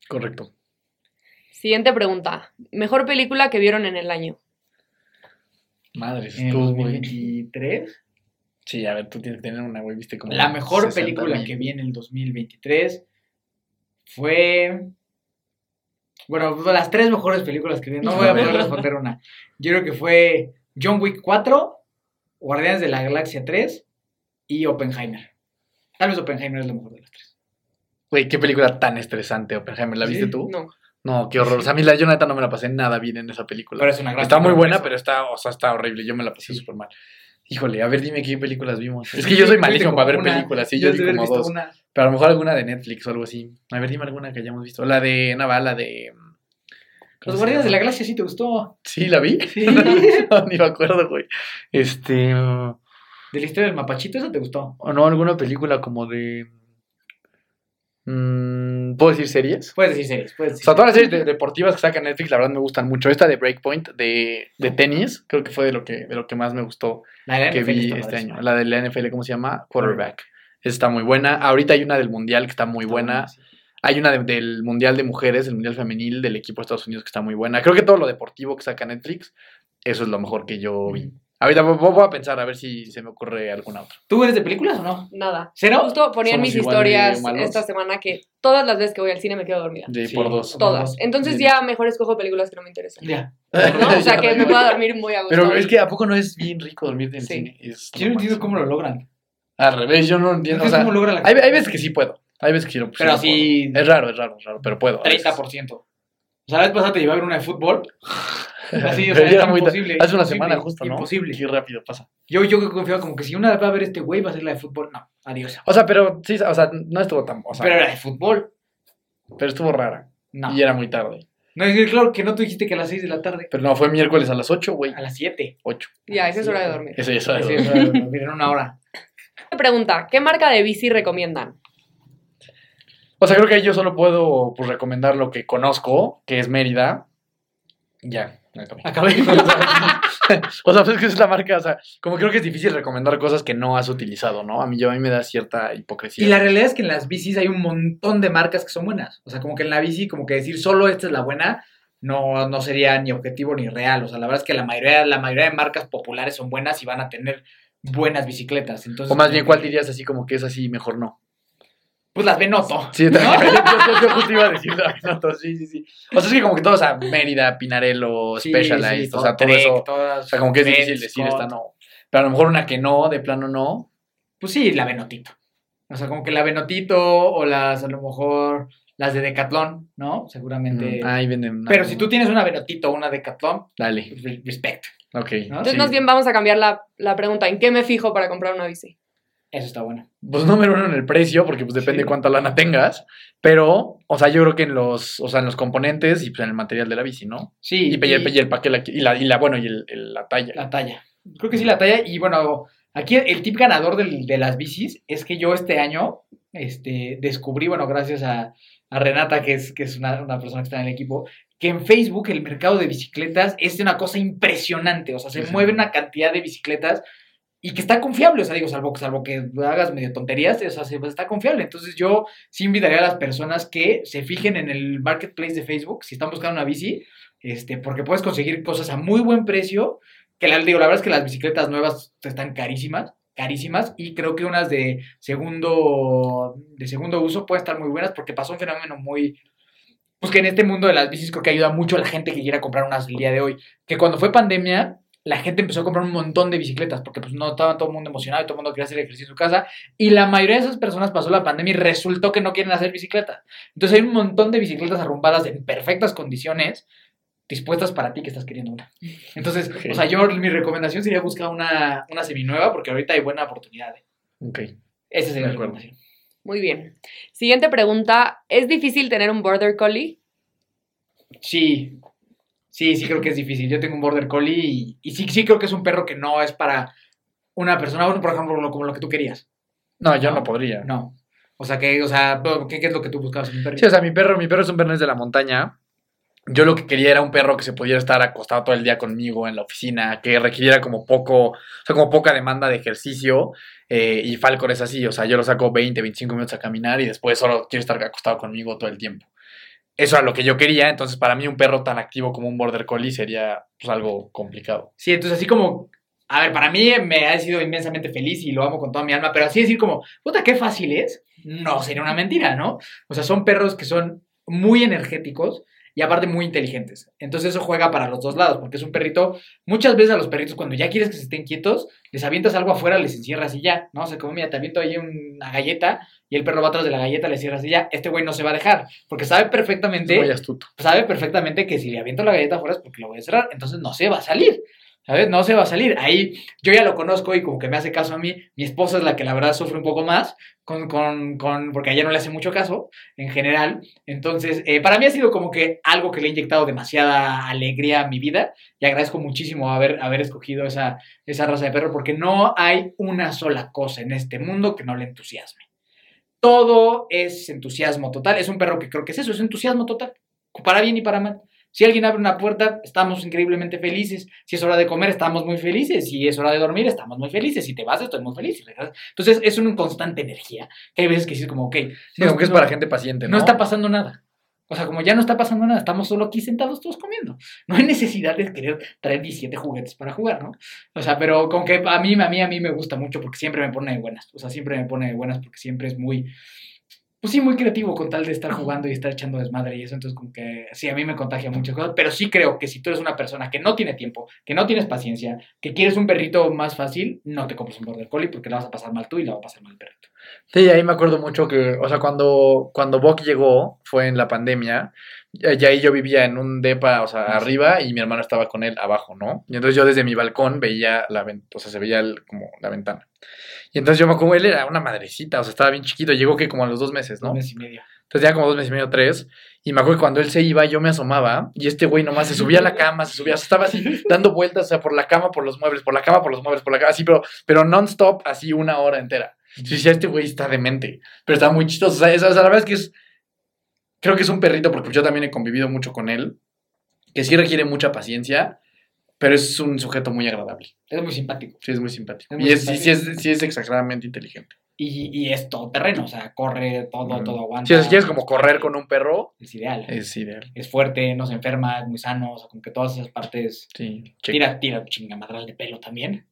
Correcto. Siguiente pregunta. Mejor película que vieron en el año. Madre, En el muy... 2023, Sí, a ver, tú tienes que tener una, güey, viste como... la mejor 60 película que vi en el 2023 fue... Bueno, las tres mejores películas que vi, no voy a poder responder una. Yo creo que fue John Wick 4, Guardianes de la Galaxia 3 y Oppenheimer. Tal vez Oppenheimer es la mejor de las tres. Güey, qué película tan estresante, Oppenheimer. ¿La viste Sí, tú? No. No, qué horror. O sea, a mí la yo neta no me la pasé nada bien en esa película. Pero es una gran está muy buena, pero está, o sea, está horrible. Yo me la pasé Sí. súper mal. Híjole, a ver, dime qué películas vimos. Es que yo soy malísimo para ver una. películas, sí, Yo yo vi como dos. una. Pero a lo mejor alguna de Netflix o algo así. A ver, dime alguna que hayamos visto. La de Nava, la de. ¿cómo Los Guardianes de la? Galaxia sí te gustó. Sí, la vi. Sí. no, ni me acuerdo, güey. Este. uh, De la historia del mapachito, esa te gustó. O no, alguna película como de. Mm, ¿Puedo decir series? Puedes decir series, puedes O decir sea, todas las series de- deportivas que saca Netflix, la verdad me gustan mucho. Esta de Breakpoint, de, de tenis, creo que fue de lo que, de lo que más me gustó La de la que NFL vi está este padrísima. año. La de la NFL, ¿cómo se llama? Quarterback. Esa está muy buena. Ahorita hay una del Mundial que está muy Está buena. Hay una de- del Mundial de Mujeres, el Mundial Femenil del equipo de Estados Unidos que está muy buena. Creo que todo lo deportivo que saca Netflix, eso es lo mejor que yo vi. Ahorita voy a pensar a ver si se me ocurre alguna otra. ¿Tú eres de películas o no? Nada. ¿Cero? Justo ponía en mis historias esta semana que todas las veces que voy al cine me quedo dormida. De Sí. por dos. Todas. Entonces Sí. ya mejor escojo películas que no me interesan. Ya. ¿no? O sea, que me pueda dormir muy a gusto. Pero es que ¿a poco no es bien rico dormir en Sí. cine? Es Yo no entiendo cómo lo logran. Al revés, yo no entiendo. No O sea, cómo logran la hay, hay veces que sí puedo. Hay veces que sí lo sí Pero puedo. Es raro, es raro, es raro, pero puedo. a veces. 30%. O sea, la vez pasada te llevé a ver una de fútbol Así, o sea, Era es muy- imposible. Hace una semana justo, ¿no? Imposible. Qué rápido pasa. Yo, yo que confiaba como que si una va a ver este güey, va a ser la de fútbol. No, adiós. O sea, pero sí, o sea, no estuvo tan. O sea, Pero pero, la de fútbol, estuvo rara. no. Y era muy tarde. No, es que claro que no tú dijiste que a las 6 de la tarde. Pero no, fue miércoles a las 8, güey. A las 7. 8. Ya, esa es hora de dormir. Eso ya es hora de miren, una hora. Pregunta, ¿qué marca de bici recomiendan? O sea, creo que ahí yo solo puedo pues, recomendar lo que conozco, que es Mérida. Ya, me acabé. Acabé. o sea, pues es que es la marca, o sea, como creo que es difícil recomendar cosas que no has utilizado, ¿no? A mí, yo, a mí me da cierta hipocresía. Y la realidad es que en las bicis hay un montón de marcas que son buenas. O sea, como que en la bici, como que decir solo esta es la buena, no, no sería ni objetivo ni real. O sea, la verdad es que la mayoría, la mayoría de marcas populares son buenas y van a tener buenas bicicletas. Entonces, O más bien, ¿cuál dirías así como que es así, mejor no? Pues las Benoto. Sí, también. yo, yo- justo iba a decir la Benoto, sí, sí, sí. O sea, es que como que todo, o sea, Mérida, Pinarello, Sí, Specialized, sí, o sea, todo Trek, eso. todas, O sea, como que es difícil decir Scott. esta no. Pero a lo mejor una que no, de plano no. Pues sí, la Benotito. O sea, como que la Benotito o las, a lo mejor, las de Decathlon, ¿no? Seguramente. Mm, Ahí venden. una- Pero si tú tienes una Benotito o una Decathlon, Dale, pues, re- respect. ok. ¿No? Entonces, sí. más bien vamos a cambiar la, la pregunta. ¿En qué me fijo para comprar una bici? Eso está bueno. Pues número uno en el precio, porque pues depende Sí. cuánta lana tengas. Pero, o sea, yo creo que en los, o sea, en los componentes y pues en el material de la bici, ¿no? Sí. Y, y, el, y el paquete, y la, y la, bueno, y el, el- la talla. La talla. Creo que sí, la talla. Y bueno, aquí el tip ganador del- de las bicis es que yo este año este, descubrí, bueno, gracias a, a Renata, que es, que es una, una persona que está en el equipo, que en Facebook el mercado de bicicletas es una cosa impresionante. O sea, se Sí, sí. mueve una cantidad de bicicletas y que está confiable. O sea, digo, salvo, salvo que hagas medio tonterías, o sea, se- está confiable. Entonces yo sí invitaría a las personas que se fijen en el marketplace de Facebook, si están buscando una bici, este, porque puedes conseguir cosas a muy buen precio que la, digo, la verdad es que las bicicletas nuevas están carísimas, carísimas, y creo que unas de segundo, de segundo uso pueden estar muy buenas porque pasó un fenómeno muy, pues que en este mundo de las bicis creo que ayuda mucho a la gente que quiera comprar unas el día de hoy, que cuando fue pandemia, la gente empezó a comprar un montón de bicicletas porque pues no estaba todo el mundo emocionado y todo el mundo quería hacer ejercicio en su casa, y la mayoría de esas personas pasó la pandemia y resultó que no quieren hacer bicicleta. Entonces hay un montón de bicicletas arrumbadas en perfectas condiciones dispuestas para ti que estás queriendo una. Entonces, Ok. o sea, yo mi recomendación sería buscar una, una seminueva porque ahorita hay buena oportunidad. Ok. Esa sería mi recomendación. Muy bien. Siguiente pregunta. ¿Es difícil tener un border collie? Sí, sí, sí creo que es difícil. Yo tengo un border collie y, y sí, sí creo que es un perro que no es para una persona, bueno, por ejemplo, lo- como lo que tú querías. No, yo No. no, podría. No. O sea, que, o sea, ¿qué, qué es lo que tú buscabas en un perro? Sí, o sea, mi perro, mi perro es un bernés de la montaña. Yo lo que quería era un perro que se pudiera estar acostado todo el día conmigo en la oficina, que requiriera como poco, o sea, como poca demanda de ejercicio. eh, y Falcon es así, o sea, yo lo saco 20, 25 minutos a caminar y después solo quiere estar acostado conmigo todo el tiempo. Eso era lo que yo quería, entonces para mí un perro tan activo como un Border Collie sería pues, algo complicado. Sí, entonces así como, a ver, para mí me ha sido inmensamente feliz y lo amo con toda mi alma, pero así decir como, puta, qué fácil es, no sería una mentira, ¿no? O sea, son perros que son muy energéticos y aparte muy inteligentes. Entonces eso juega para los dos lados, porque es un perrito, muchas veces a los perritos cuando ya quieres que se estén quietos, les avientas algo afuera, les encierras y ya, ¿no? O sea, como, mira, te aviento ahí una galleta y el perro va atrás de la galleta, le cierras y ya, este güey no se va a dejar, porque sabe perfectamente muy astuto. sabe perfectamente que si le aviento la galleta afuera es porque lo voy a cerrar, entonces no se va a salir. ¿Sabes? No se va a salir. Ahí yo ya lo conozco y como que me hace caso a mí. Mi esposa es la que la verdad sufre un poco más, con, con, con, porque a ella no le hace mucho caso en general. Entonces, eh, para mí ha sido como que algo que le ha inyectado demasiada alegría a mi vida y agradezco muchísimo haber, haber escogido esa, esa raza de perro porque no hay una sola cosa en este mundo que no le entusiasme. Todo es entusiasmo total. Es un perro que creo que es eso, es entusiasmo total. Para bien y para mal. Si alguien abre una puerta, estamos increíblemente felices. Si es hora de comer, estamos muy felices. Si es hora de dormir, estamos muy felices. Si te vas, estoy muy feliz. Entonces, es una constante energía. Que hay veces que sí es como, ok. Sí, como que es para gente paciente, ¿no? No está pasando nada. O sea, como ya no está pasando nada, estamos solo aquí sentados todos comiendo. No hay necesidad de querer traer 17 juguetes para jugar, ¿no? O sea, pero con que a mí, a mí, a mí me gusta mucho porque siempre me pone de buenas. O sea, siempre me pone de buenas porque siempre es muy, pues sí, muy creativo con tal de estar jugando y estar echando desmadre y eso. Entonces, como que sí, a mí me contagia muchas cosas. Pero sí creo que si tú eres una persona que no tiene tiempo, que no tienes paciencia, que quieres un perrito más fácil, no te compres un border collie porque la vas a pasar mal tú y la va a pasar mal el perrito. Sí, ahí me acuerdo mucho que, o sea, cuando, cuando Buck llegó, fue en la pandemia, Y ahí yo vivía en un depa, o sea, arriba, y mi hermano estaba con él abajo, ¿no? Y entonces yo desde mi balcón veía la ventana, o sea, se veía el- como la ventana. Y entonces yo me acuerdo, él era una madrecita, o sea, estaba bien chiquito, llegó que como a los dos meses, ¿no? Un mes y medio. Entonces ya como dos meses y medio, tres. Y me acuerdo que cuando él se iba, yo me asomaba y este güey nomás se subía a la cama, se subía, o sea, estaba así dando vueltas, o sea, por la cama, por los muebles, por la cama, por los muebles, por la cama, así, pero, pero non-stop, así una hora entera. Yo decía, este güey está demente, pero está muy chistoso. O sea, es- o sea, la verdad es que es, creo que es un perrito porque yo también he convivido mucho con él, que sí requiere mucha paciencia, pero es un sujeto muy agradable. Es muy simpático. Sí, es muy simpático. Es muy y es, sí, es, sí es exageradamente inteligente. Y, y es todo terreno, o sea, corre, todo, todo aguanta. Si quieres como correr con un perro, Es ideal. es ideal. Es fuerte, no se enferma, es muy sano, o sea, como que todas esas partes. Sí, check. Tira, tira chingamadral de pelo también.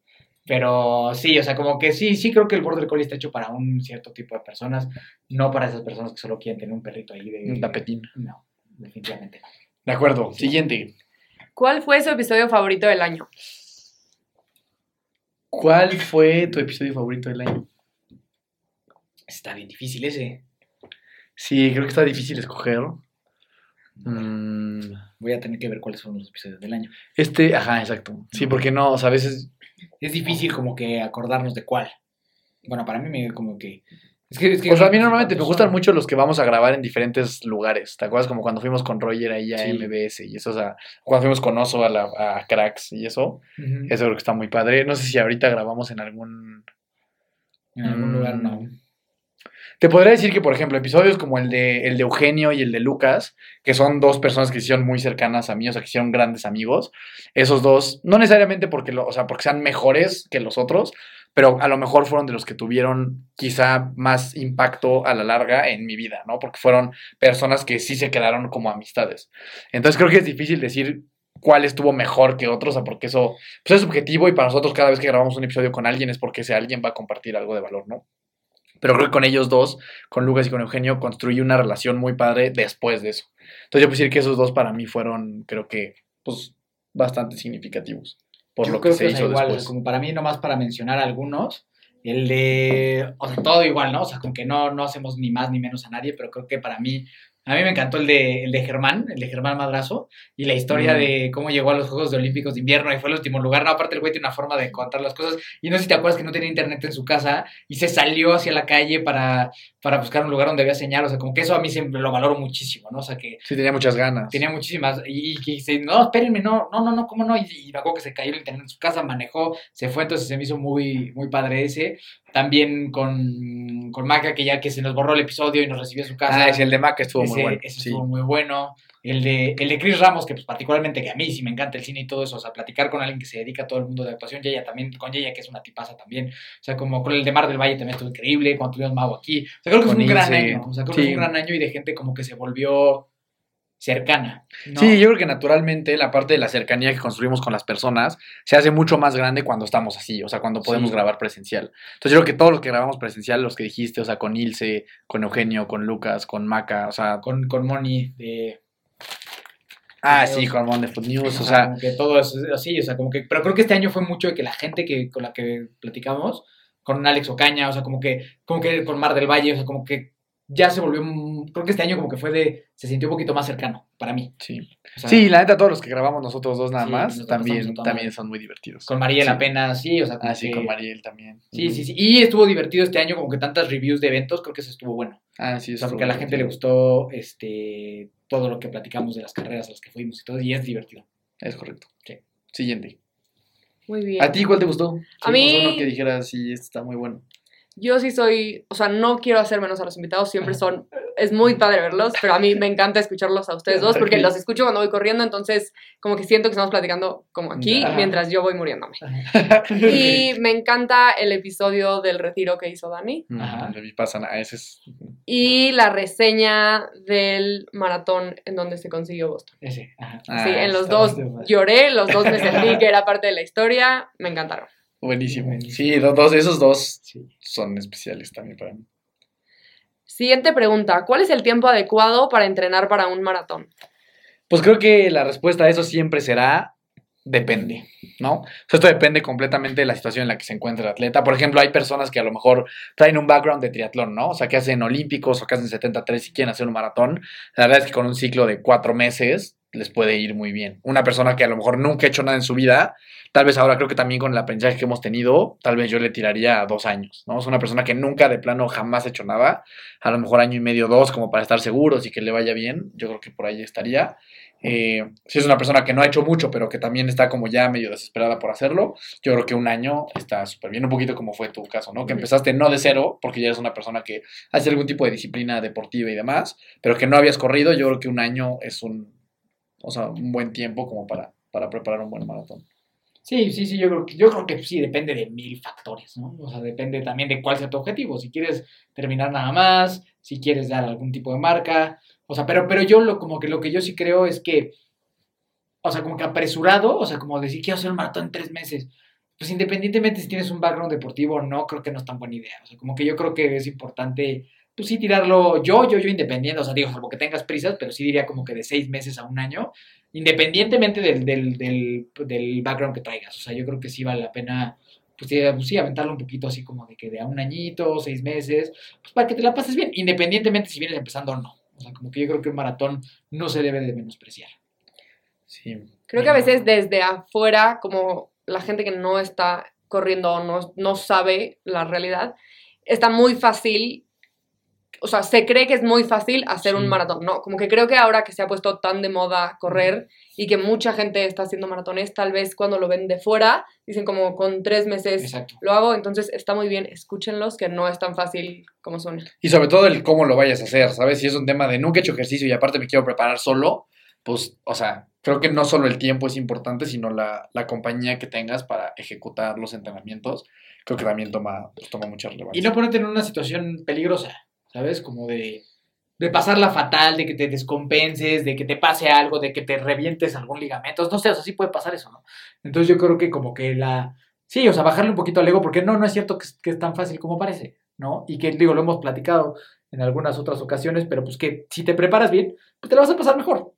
Pero sí, o sea, como que sí, sí creo que el Border Collie está hecho para un cierto tipo de personas, no para esas personas que solo quieren tener un perrito ahí de... Un tapetín. No, definitivamente no. De acuerdo. Siguiente. ¿Cuál fue su episodio favorito del año? ¿Cuál fue tu episodio favorito del año? Está bien difícil ese. Sí, creo que está difícil escoger. Mm, Voy a tener que ver cuáles fueron los episodios del año. este, ajá, exacto. Sí, porque no, o sea, a veces. Es difícil como que acordarnos de cuál. Bueno, para mí me como que... Es que, es que O sea, a mí normalmente me ¿cuántos gustan mucho los que vamos a grabar en diferentes lugares. ¿Te acuerdas como cuando fuimos con Roger ahí a Sí. MBS y eso? O sea, cuando fuimos con Oso a, la, a Cracks y eso. Eso creo que está muy padre. No sé si ahorita grabamos en algún. En algún lugar no. Te podría decir que, por ejemplo, episodios como el de, el de Eugenio y el de Lucas, que son dos personas que hicieron muy cercanas a mí, o sea, que hicieron grandes amigos, esos dos, no necesariamente porque, o sea, porque sean mejores que los otros, pero a lo mejor fueron de los que tuvieron quizá más impacto a la larga en mi vida, ¿no? Porque fueron personas que sí se quedaron como amistades. Entonces creo que es difícil decir cuál estuvo mejor que otros, o sea, porque eso pues, es subjetivo y para nosotros cada vez que grabamos un episodio con alguien es porque ese alguien va a compartir algo de valor, ¿no? Pero creo que con ellos dos, con Lucas y con Eugenio, construí una relación muy padre después de eso. Entonces yo puedo decir que esos dos para mí fueron, creo que, pues, bastante significativos por Yo lo que se hizo igual, después. Como para mí, nomás para mencionar algunos, el de, o sea, todo igual, ¿no? O sea, con que no, no hacemos ni más ni menos a nadie, pero creo que para mí, a mí me encantó el de, el de Germán, el de Germán Madrazo, y la historia Mm. de cómo llegó a los Juegos de Olímpicos de Invierno y fue el último lugar. No, aparte el güey tiene una forma de contar las cosas, y no sé si te acuerdas que no tenía internet en su casa y se salió hacia la calle para, para buscar un lugar donde había señal, o sea, como que eso a mí siempre lo valoro muchísimo, ¿no? O sea, que Sí, tenía muchas ganas. tenía muchísimas y, y que dice, no, espérenme, no, no, no, no, ¿cómo no? Y, y me acuerdo que se cayó el internet en su casa, manejó, se fue, entonces se me hizo muy, muy padre ese. También con, con Maca, que ya que se nos borró el episodio y nos recibió a su casa. Ah, sí, el de Mac estuvo ese, muy bueno. ese sí. estuvo muy bueno. El de, el de Chris Ramos, que pues particularmente que a mí sí me encanta el cine y todo eso, o sea, platicar con alguien que se dedica a todo el mundo de actuación, Yaya también, con Yaya que es una tipaza también, o sea, como con el de Mar del Valle también estuvo increíble, cuando tuvimos Mago aquí, o sea, creo que fue un gran año, o sea, creo que fue un gran año y de gente como que se volvió cercana. ¿no? Sí, yo creo que naturalmente la parte de la cercanía que construimos con las personas se hace mucho más grande cuando estamos así, o sea, cuando podemos Sí. grabar presencial. Entonces yo creo que todos los que grabamos presencial, los que dijiste, o sea, con Ilse, con Eugenio, con Lucas, con Maca, o sea... con, con Moni de... Ah, sí, con Mon de Food News, o sea... como que todo es así, o sea, como que... Pero creo que este año fue mucho de que la gente que, con la que platicamos, con Alex Ocaña, o sea, como que, como que con Mar del Valle, o sea, como que ya se volvió... un- Creo que este año como que fue de... Se sintió un poquito más cercano para mí. Sí. O sea, Sí, la neta, todos los que grabamos nosotros dos nada Sí, más, también, también son muy divertidos. Con Mariel Sí. apenas, sí, o sea, Ah, sí, que- con Mariel también. Sí, sí, sí. Y estuvo divertido este año, como que tantas reviews de eventos, creo que eso estuvo bueno. Ah, sí, O sea, porque a la gente le gustó este todo lo que platicamos de las carreras a las que fuimos y todo, y es divertido. Es correcto. Sí. Siguiente. Muy bien. ¿A ti cuál te gustó? A mí- Sí, uno que dijeras, sí, este está muy bueno. Yo sí soy, o sea, no quiero hacer menos a los invitados, siempre son, es muy padre verlos, pero a mí me encanta escucharlos a ustedes dos porque los escucho cuando voy corriendo, entonces como que siento que estamos platicando como aquí mientras yo voy muriéndome. Y me encanta el episodio del retiro que hizo Dani Ajá. Ajá. pasa nada, ese es... y la reseña del maratón en donde se consiguió Boston. Ese. Ajá. Ah, sí, en los dos lloré, los dos me sentí que era parte de la historia, me encantaron. Buenísimo. Buenísimo. Sí, dos, dos- esos dos Sí. son especiales también para mí. Siguiente pregunta, ¿cuál es el tiempo adecuado para entrenar para un maratón? Pues creo que la respuesta a eso siempre será depende. ¿no? O sea, esto depende completamente de la situación en la que se encuentra el atleta. Por ejemplo, hay personas que a lo mejor traen un background de triatlón, ¿no? O sea, que hacen olímpicos o que hacen 73 y quieren hacer un maratón. La verdad es que con un ciclo de cuatro meses les puede ir muy bien. Una persona que a lo mejor nunca ha hecho nada en su vida, tal vez ahora creo que también con el aprendizaje que hemos tenido, tal vez yo le tiraría dos años, ¿no? Es una persona que nunca de plano jamás ha hecho nada, a lo mejor año y medio, dos, como para estar seguros y que le vaya bien, yo creo que por ahí estaría. Eh, si es una persona que no ha hecho mucho, pero que también está como ya medio desesperada por hacerlo, yo creo que un año está súper bien, un poquito como fue tu caso, ¿no? Que empezaste no de cero, porque ya eres una persona que hace algún tipo de disciplina deportiva y demás, pero que no habías corrido, yo creo que un año es un, o sea, un buen tiempo como para, para preparar un buen maratón. Sí, sí, sí, yo creo que, yo creo que sí, depende de mil factores, ¿no? O sea, depende también de cuál sea tu objetivo. Si quieres terminar nada más, si quieres dar algún tipo de marca. O sea, pero, pero yo lo, como que lo que yo sí creo es que, o sea, como que apresurado, o sea, como decir quiero hacer un maratón en tres meses. Pues independientemente si tienes un background deportivo o no, creo que no es tan buena idea. O sea, como que yo creo que es importante, pues sí, tirarlo yo, yo, yo independiente. O sea, digo, salvo que tengas prisas, pero sí diría como que de seis meses a un año independientemente del, del, del, del, background que traigas. O sea, yo creo que sí vale la pena, pues sí, pues sí, aventarlo un poquito así como de que de a un añito, seis meses, pues para que te la pases bien, independientemente si vienes empezando o no. O sea, como que yo creo que un maratón no se debe de menospreciar. Sí. Creo que a veces desde afuera, como la gente que no está corriendo o no, no sabe la realidad, está muy fácil o sea, se cree que es muy fácil hacer un Sí. maratón, ¿no? Como que creo que ahora que se ha puesto tan de moda correr y que mucha gente está haciendo maratones, tal vez cuando lo ven de fuera, dicen como con tres meses Exacto. lo hago, entonces está muy bien, escúchenlos, que no es tan fácil como suena. Y sobre todo el cómo lo vayas a hacer, ¿sabes? Si es un tema de nunca he hecho ejercicio y aparte me quiero preparar solo, pues, o sea, creo que no solo el tiempo es importante, sino la, la compañía que tengas para ejecutar los entrenamientos. Creo que también toma, pues, toma mucha relevancia. Y no ponerte en una situación peligrosa, ¿sabes? Como de, de pasarla fatal, de que te descompenses, de que te pase algo, de que te revientes algún ligamento. No sé, o sea, sí puede pasar eso, ¿no? Entonces yo creo que como que la... Sí, o sea, bajarle un poquito al ego, porque no, no es cierto que, es- que es tan fácil como parece, ¿no? Y que, digo, lo hemos platicado en algunas otras ocasiones, pero pues que si te preparas bien, pues te la vas a pasar mejor.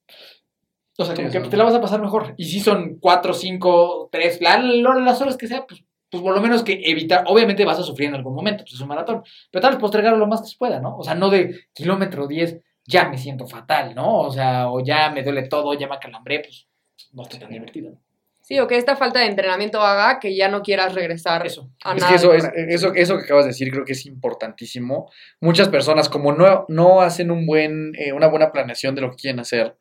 O sea, como Sí, que te la vas a pasar mejor. Y si son cuatro, cinco, tres, la- la- las horas que sea, pues, pues por lo menos que evitar, obviamente vas a sufrir en algún momento, pues es un maratón, pero tal vez postergarlo lo más que se pueda, ¿no? O sea, no de kilómetro 10, ya me siento fatal, ¿no? O sea, o ya me duele todo, ya me acalambré, pues no está tan divertido. ¿no? Sí, o que esta falta de entrenamiento haga que ya no quieras regresar Eso. a Es nada. que eso, es, eso, eso que acabas de decir creo que es importantísimo. Muchas personas, como no, no hacen un buen, eh, una buena planeación de lo que quieren hacer,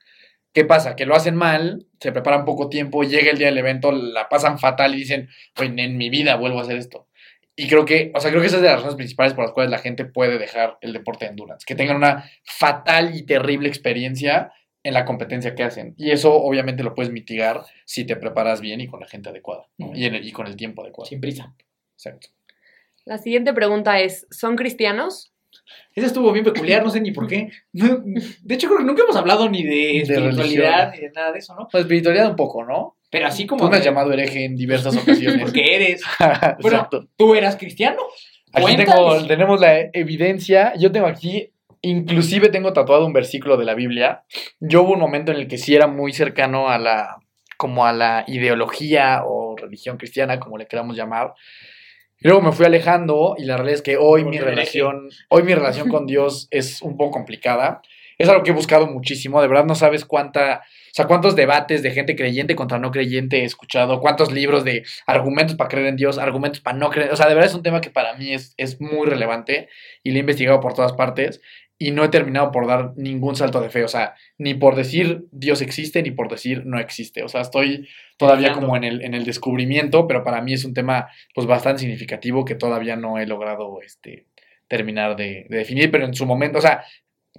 ¿qué pasa? Que lo hacen mal, se preparan poco tiempo, llega el día del evento, la pasan fatal y dicen, oye, en mi vida vuelvo a hacer esto. Y creo que, o sea, creo que esa es de las razones principales por las cuales la gente puede dejar el deporte de endurance, que tengan una fatal y terrible experiencia en la competencia que hacen. Y eso obviamente lo puedes mitigar si te preparas bien y con la gente adecuada, ¿no? y, en el- y con el tiempo adecuado. Sin prisa. Exacto. La siguiente pregunta es, ¿son cristianos? Esa estuvo bien peculiar, no sé ni por qué. No, De hecho, creo que nunca hemos hablado ni de espiritualidad ni de nada de eso, ¿no? La espiritualidad un poco, ¿no? Pero así Tú como. me has llamado hereje en diversas ocasiones. Porque eres. Bueno, Exacto. ¿tú eras cristiano? Aquí tengo, tenemos la evidencia. Yo tengo aquí, inclusive tengo tatuado un versículo de la Biblia. Yo hubo un momento en el que sí era muy cercano a la, como a la ideología o religión cristiana, como le queramos llamar. Y luego me fui alejando y la realidad es que hoy mi relación, hoy mi relación con Dios es un poco complicada. Es algo que he buscado muchísimo, de verdad no sabes cuánta, o sea, cuántos debates de gente creyente contra no creyente he escuchado, cuántos libros de argumentos para creer en Dios, argumentos para no creer, o sea, de verdad es un tema que para mí es, es muy relevante y lo he investigado por todas partes y no he terminado por dar ningún salto de fe, o sea, ni por decir Dios existe ni por decir no existe, o sea, estoy todavía como en el, en el descubrimiento, pero para mí es un tema pues bastante significativo que todavía no he logrado este, terminar de, de definir, pero en su momento, o sea,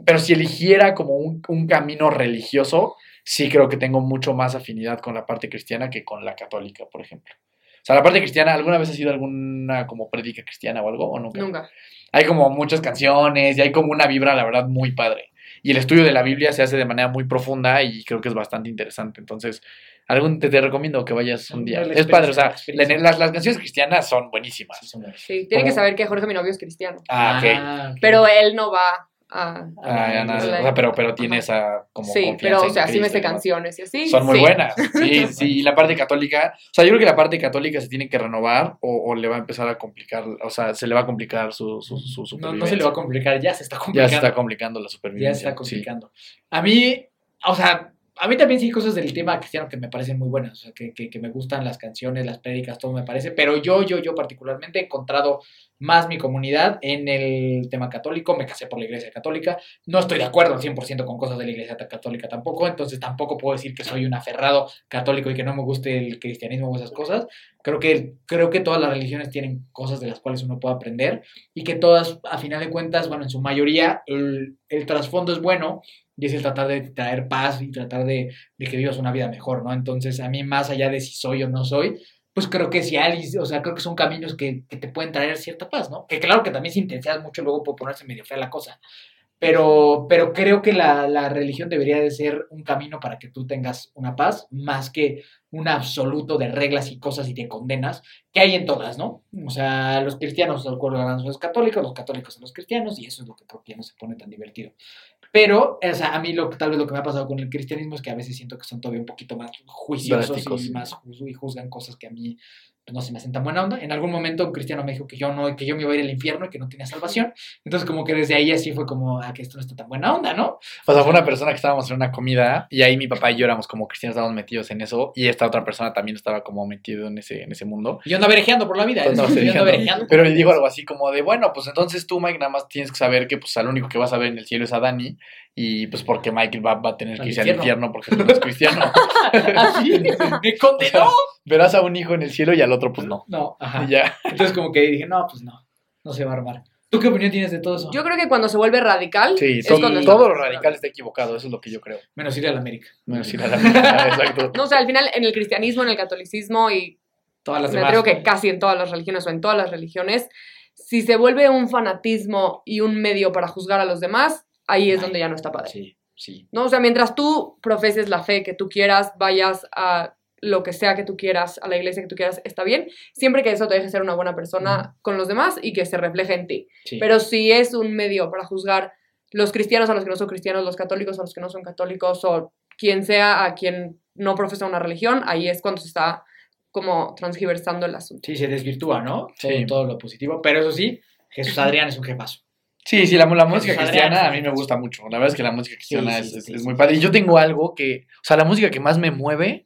pero si eligiera como un, camino religioso, sí creo que tengo mucho más afinidad con la parte cristiana que con la católica, por ejemplo. O sea, la parte cristiana, ¿alguna vez ha sido alguna como prédica cristiana o algo? ¿O nunca? Nunca. Hay como muchas canciones y hay como una vibra, la verdad, muy padre. Y el estudio de la Biblia se hace de manera muy profunda y creo que es bastante interesante. Entonces, algún, te, te recomiendo que vayas un día. Es padre, o sea, la las, las canciones cristianas son buenísimas. Sí, tienen que saber que Jorge, mi novio, es cristiano. Ah, ok. ok. Pero él no va a... Ah, ya nada, Hola. o sea, pero, pero tiene Ajá. esa como sí, confianza pero o en sea, sí me sé canciones y así. Son muy sí. buenas. Sí, sí. Y la parte católica, o sea, yo creo que la parte católica se tiene que renovar o, o le va a empezar a complicar, o sea, se le va a complicar su, su, su No, supervivencia. no se le va a complicar, ya se está Ya complicando. se está complicando la Ya supervivencia. se está sí. complicando. A mí, o sea, a mí también sí hay cosas del tema cristiano que me parecen muy buenas, o sea, que, que, que me gustan las canciones, las prédicas, todo me parece, pero yo, yo, yo particularmente he encontrado más mi comunidad en el tema católico, me casé por la iglesia católica, no estoy de acuerdo al 100% con cosas de la iglesia católica tampoco, entonces tampoco puedo decir que soy un aferrado católico y que no me guste el cristianismo o esas cosas, creo que, creo que todas las religiones tienen cosas de las cuales uno puede aprender y que todas, a final de cuentas, bueno, en su mayoría, el, el trasfondo es bueno y es el tratar de traer paz y tratar de, de que vivas una vida mejor, ¿no? Entonces, a mí, más allá de si soy o no soy, pues creo que si alguien, o sea, creo que son caminos que, que te pueden traer cierta paz, ¿no? Que claro que también si intensias mucho luego puede ponerse medio fea la cosa. Pero, pero creo que la, la religión debería de ser un camino para que tú tengas una paz, más que un absoluto de reglas y cosas y te condenas, que hay en todas, ¿no? O sea, los cristianos se acuerdan a los católicos, los católicos a los cristianos, y eso es lo que que ya no se pone tan divertido. Pero, o sea, a mí lo, tal vez lo que me ha pasado con el cristianismo es que a veces siento que son todavía un poquito más juiciosos y más y juzgan cosas que a mí pues, no se me hacen tan buena onda. En algún momento un cristiano me dijo que yo no, que yo me iba a ir al infierno y que no tenía salvación. Entonces como que desde ahí así fue como, ah, que esto no está tan buena onda, ¿no? O sea, fue una persona que estábamos en una comida y ahí mi papá y yo éramos como cristianos, estábamos metidos en eso y esta otra persona también estaba como metido en ese, en ese mundo. Y yo andaba verejeando por la vida. Pues no, ¿eh? se yo andaba. Pero le dijo algo así como de, bueno, pues entonces tú, Mike, nada más tienes que saber que pues al único que vas a ver en el cielo es a Dani y pues porque Mike va, va a tener que irse al infierno. porque tú no es cristiano. Así, me condenó. Verás a un hijo en el cielo y al otro pues no. No, ajá. Y ya. Entonces como que dije, no, pues no, no se va a armar. ¿Tú qué opinión tienes de todo eso? Yo creo que cuando se vuelve radical, Sí, es todo, cuando todo lo radical está equivocado, eso es lo que yo creo. Menos ir a la América. Bueno, sí, la- la- exacto. No, o sea, al final en el cristianismo, en el catolicismo y Todas las me demás. creo que casi en todas las religiones o en todas las religiones, si se vuelve un fanatismo y un medio para juzgar a los demás, ahí es donde ya no está padre. Sí, sí. ¿no? O sea, mientras tú profeses la fe que tú quieras, vayas a lo que sea que tú quieras, a la iglesia que tú quieras, está bien, siempre que eso te deje ser una buena persona con los demás y que se refleje en ti. sí. Pero si es un medio para juzgar los cristianos a los que no son cristianos, los católicos a los que no son católicos, o quien sea a quien no profesa una religión, ahí es cuando se está como transgiversando el asunto. Sí, se desvirtúa, ¿no? Todo, Sí. todo lo positivo. Pero eso sí, Jesús Adrián es un jefazo. Sí, sí, la, la música cristiana a mí me gusta mucho. La verdad es que la música cristiana Sí, es, sí, es- sí, es sí, muy padre. Y yo tengo algo que, o sea, la música que más me mueve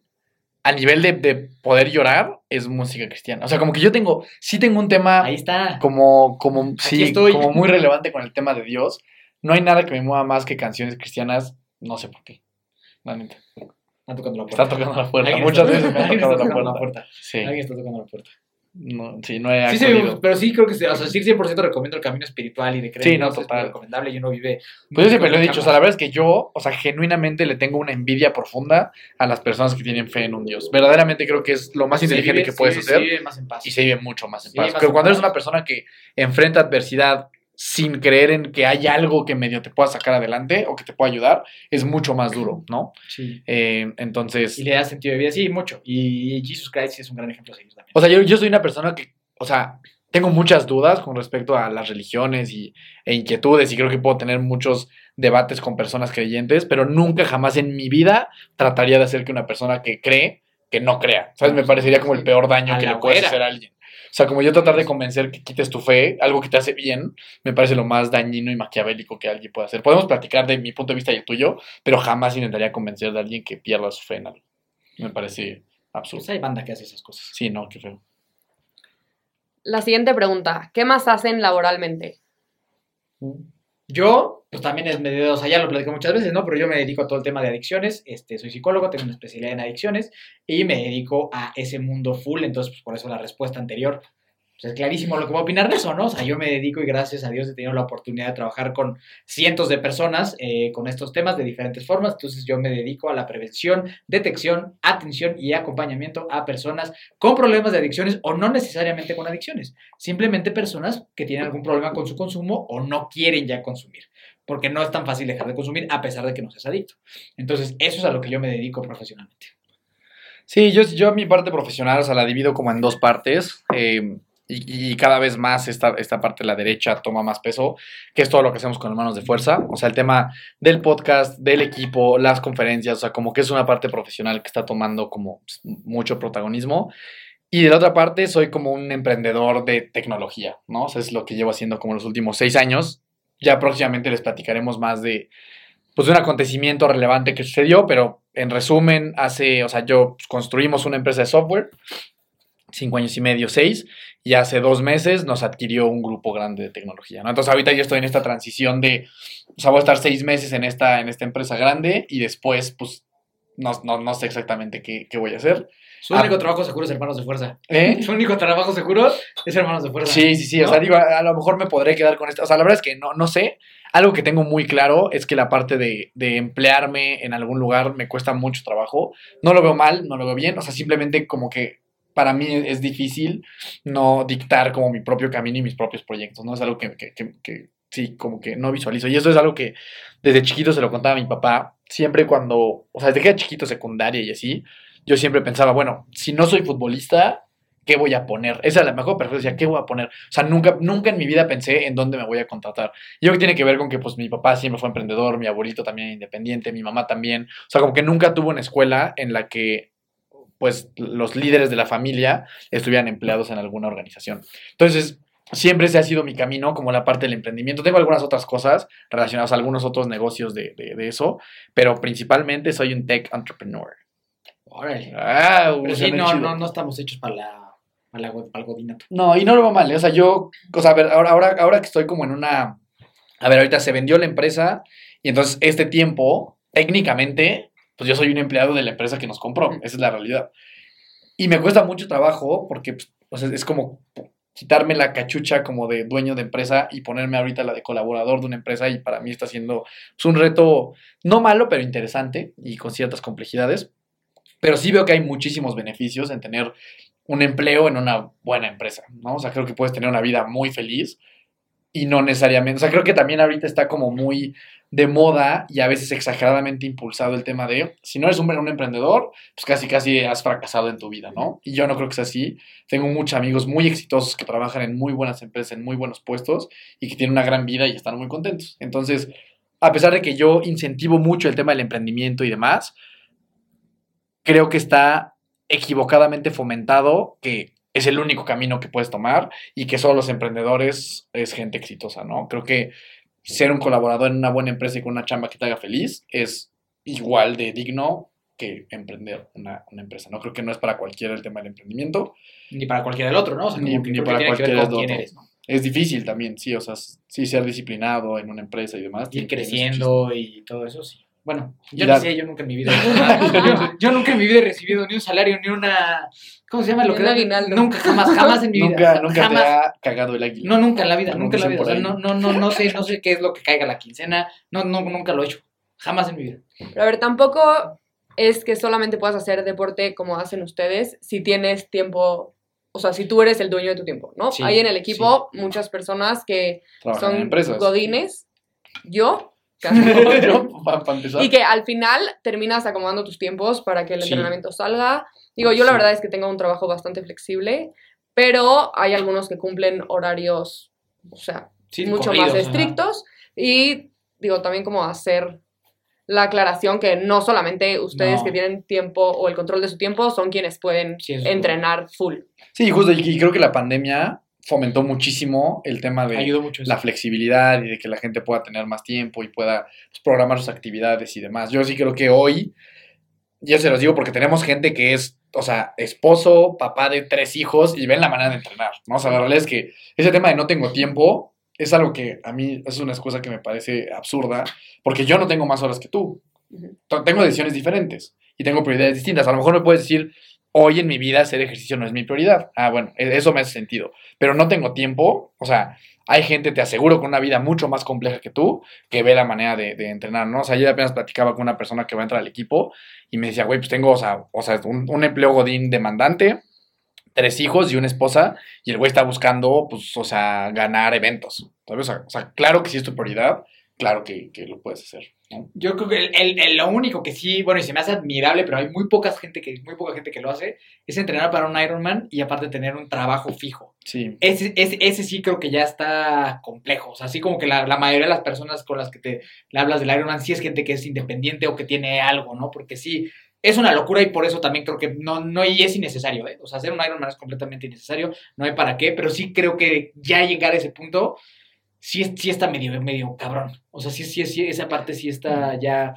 a nivel de, de poder llorar es música cristiana. O sea, como que yo tengo, sí tengo un tema Ahí está. como, como, sí, estoy. como muy relevante con el tema de Dios. No hay nada que me mueva más que canciones cristianas, no sé por qué. La neta. Están tocando la puerta. Está tocando la puerta. Muchas está- veces me ha tocado está la puerta. Sí. Alguien está tocando la puerta. No, sí, no he Sí, sí, pero sí creo que, o sea, sí 100% recomiendo el camino espiritual y de creer Sí, no, es total. muy recomendable y uno vive... Pues yo siempre lo he dicho, o sea, la verdad es que yo, o sea, genuinamente le tengo una envidia profunda a las personas que tienen fe en un Dios. Verdaderamente creo que es lo más Se inteligente vive- que puedes se- hacer Se vive más en paz. y se vive mucho más en paz. más Pero en cuando eres una persona que enfrenta adversidad sin creer en que hay algo que medio te pueda sacar adelante o que te pueda ayudar, es mucho más duro, ¿no? Sí. Eh, entonces, Y le da sentido de vida, sí, mucho. Y Jesus Christ es un gran ejemplo a seguir también. o sea, yo, yo soy una persona que, o sea, tengo muchas dudas con respecto a las religiones y, e inquietudes y creo que puedo tener muchos debates con personas creyentes, pero nunca jamás en mi vida trataría de hacer que una persona que cree, que no crea. ¿Sabes? Me parecería como el peor daño A que le puedes hacer a alguien. O sea, como yo tratar de convencer que quites tu fe, algo que te hace bien, me parece lo más dañino y maquiavélico que alguien puede hacer. Podemos platicar de mi punto de vista y el tuyo, pero jamás intentaría convencer de alguien que pierda su fe en algo. Me parece absurdo. Pues hay banda que hace esas cosas. Sí, no, qué feo. La siguiente pregunta, ¿qué más hacen laboralmente? Yo, pues también es medio, o sea, ya lo platico muchas veces, ¿no? Pero yo me dedico a todo el tema de adicciones, este, soy psicólogo, tengo una especialidad en adicciones y me dedico a ese mundo full, entonces, pues por eso la respuesta anterior, pues es clarísimo lo que voy a opinar de eso, ¿no? O sea, yo me dedico y gracias a Dios he tenido la oportunidad de trabajar con cientos de personas eh, con estos temas de diferentes formas, entonces yo me dedico a la prevención, detección, atención y acompañamiento a personas con problemas de adicciones o no necesariamente con adicciones, simplemente personas que tienen algún problema con su consumo o no quieren ya consumir, porque no es tan fácil dejar de consumir a pesar de que no seas adicto. Entonces, eso es a lo que yo me dedico profesionalmente. Sí, yo, yo mi parte profesional, o la divido como en dos partes. Eh, y, y cada vez más esta, esta parte de la derecha toma más peso, que es todo lo que hacemos con Hermanos de Fuerza. O sea, el tema del podcast, del equipo, las conferencias, o sea, como que es una parte profesional que está tomando como mucho protagonismo. Y de la otra parte, soy como un emprendedor de tecnología, ¿no? O sea, es lo que llevo haciendo como los últimos seis años. Ya próximamente les platicaremos más de, pues, de un acontecimiento relevante que sucedió, pero en resumen, hace, o sea, yo construimos una empresa de software, cinco años y medio, seis, y hace dos meses nos adquirió un grupo grande de tecnología, ¿no? Entonces ahorita yo estoy en esta transición de, o sea, voy a estar seis meses en esta, en esta empresa grande y después, pues, no, no, no sé exactamente qué, qué voy a hacer. Su único trabajo seguro es Hermanos de Fuerza. ¿Eh? Su único trabajo seguro es Hermanos de Fuerza. Sí, sí, sí. O ¿No? sea, digo, a, a lo mejor me podré quedar con esta. O sea, la verdad es que no, no sé. Algo que tengo muy claro es que la parte de, de emplearme en algún lugar me cuesta mucho trabajo. No lo veo mal, no lo veo bien. O sea, simplemente como que para mí es difícil no dictar como mi propio camino y mis propios proyectos, ¿no? Es algo que, que, que- sí, como que no visualizo. Y eso es algo que desde chiquito se lo contaba a mi papá. Siempre cuando, o sea, desde que era chiquito, secundaria y así, yo siempre pensaba, bueno, si no soy futbolista, ¿qué voy a poner? Esa es la mejor perfecta, decía, ¿qué voy a poner? O sea, nunca, nunca en mi vida pensé en dónde me voy a contratar. Y yo que tiene que ver con que, pues, mi papá siempre fue emprendedor, mi abuelito también independiente, mi mamá también. O sea, como que nunca tuvo una escuela en la que, pues, los líderes de la familia estuvieran empleados en alguna organización. Entonces, siempre ese ha sido mi camino, como la parte del emprendimiento. Tengo algunas otras cosas relacionadas a algunos otros negocios de, de, de eso, pero principalmente soy un tech entrepreneur. Órale. Ah, Pero sí, no, no, no estamos hechos para la, para la, para el godinato. No, y no lo veo mal, ¿eh? o sea, yo, o sea, a ver, ahora, ahora, ahora que estoy como en una, a ver, ahorita se vendió la empresa y entonces este tiempo, técnicamente, pues yo soy un empleado de la empresa que nos compró, esa es la realidad. Y me cuesta mucho trabajo porque, pues, o sea, es como quitarme la cachucha como de dueño de empresa y ponerme ahorita la de colaborador de una empresa y para mí está siendo pues, un reto no malo, pero interesante y con ciertas complejidades. Pero sí veo que hay muchísimos beneficios en tener un empleo en una buena empresa, ¿no? O sea, creo que puedes tener una vida muy feliz y no necesariamente, o sea, creo que también ahorita está como muy de moda y a veces exageradamente impulsado el tema de, si no eres un, emprendedor, pues casi casi has fracasado en tu vida, ¿no? Y yo no creo que sea así. Tengo muchos amigos muy exitosos que trabajan en muy buenas empresas, en muy buenos puestos y que tienen una gran vida y están muy contentos. Entonces, a pesar de que yo incentivo mucho el tema del emprendimiento y demás, creo que está equivocadamente fomentado que es el único camino que puedes tomar y que solo los emprendedores es gente exitosa, ¿no? Creo que ser un colaborador en una buena empresa y con una chamba que te haga feliz es igual de digno que emprender una, una empresa, ¿no? Creo que no es para cualquiera el tema del emprendimiento. Ni para cualquiera del otro, ¿no? O sea, Ni- ni para cualquiera quién otro. eres, ¿no? Es difícil también, sí, o sea, sí ser disciplinado en una empresa y demás. Ir creciendo y todo eso, sí. Bueno, yo no la- sé, yo nunca en mi vida. yo, yo nunca en mi vida he recibido ni un salario, ni una. ¿Cómo se llama? Lo Ni que un aguinaldo. Nunca, jamás, jamás en mi vida. Nunca, nunca jamás. te ha cagado el águila. No, nunca en la vida, nunca en la vida. O sea, no, no, no, no sé, no sé qué es lo que caiga la quincena. No, no, nunca lo he hecho. Jamás en mi vida. Pero a ver, tampoco es que solamente puedas hacer deporte como hacen ustedes si tienes tiempo, o sea, si tú eres el dueño de tu tiempo, ¿no? Sí, Hay en el equipo muchas personas que Trabajan son godines, yo, no. Para, empezar. y que al final terminas acomodando tus tiempos para que el Sí. entrenamiento salga. Digo, yo la Sí. verdad es que tengo un trabajo bastante flexible, pero hay algunos que cumplen horarios, o sea, Sí, mucho corridos, más ajá. estrictos y digo también como hacer la aclaración que no solamente ustedes No. que tienen tiempo o el control de su tiempo son quienes pueden entrenar full. Sí, justo, y creo que la pandemia fomentó muchísimo el tema de la flexibilidad y de que la gente pueda tener más tiempo y pueda pues, programar sus actividades y demás. Yo sí creo que hoy, ya se los digo porque tenemos gente que es, o sea, esposo, papá de tres hijos y ven la manera de entrenar, ¿no? O sea, la realidad es que ese tema de no tengo tiempo es algo que a mí es una excusa que me parece absurda porque yo no tengo más horas que tú. Tengo decisiones diferentes y tengo prioridades distintas. A lo mejor me puedes decir, hoy en mi vida hacer ejercicio no es mi prioridad. Ah, bueno, e- eso me hace sentido. Pero no tengo tiempo, o sea, hay gente, te aseguro, con una vida mucho más compleja que tú, que ve la manera de, entrenar, ¿no? O sea, yo apenas platicaba con una persona que va a entrar al equipo y me decía, güey, pues tengo, o sea, o sea un, un empleo godín demandante, tres hijos y una esposa, y el güey está buscando, pues, o sea, ganar eventos. ¿sabes? O sea, claro que sí es tu prioridad, claro que, que lo puedes hacer, ¿no? Yo creo que el, el- el- lo único que sí, bueno, y se me hace admirable, pero hay muy poca gente que, muy poca gente que lo hace, es entrenar para un Ironman y aparte tener un trabajo fijo. Sí. Ese, ese, ese sí creo que ya está complejo. O sea, así como que la, la mayoría de las personas con las que te le hablas del Ironman sí es gente que es independiente o que tiene algo, ¿no? Porque sí, es una locura y por eso también creo que no, no y es innecesario, ¿eh? O sea, hacer un Ironman es completamente innecesario, no hay para qué, pero sí creo que ya llegar a ese punto sí, sí está medio, medio cabrón. O sea, sí, sí, sí, esa parte sí está ya...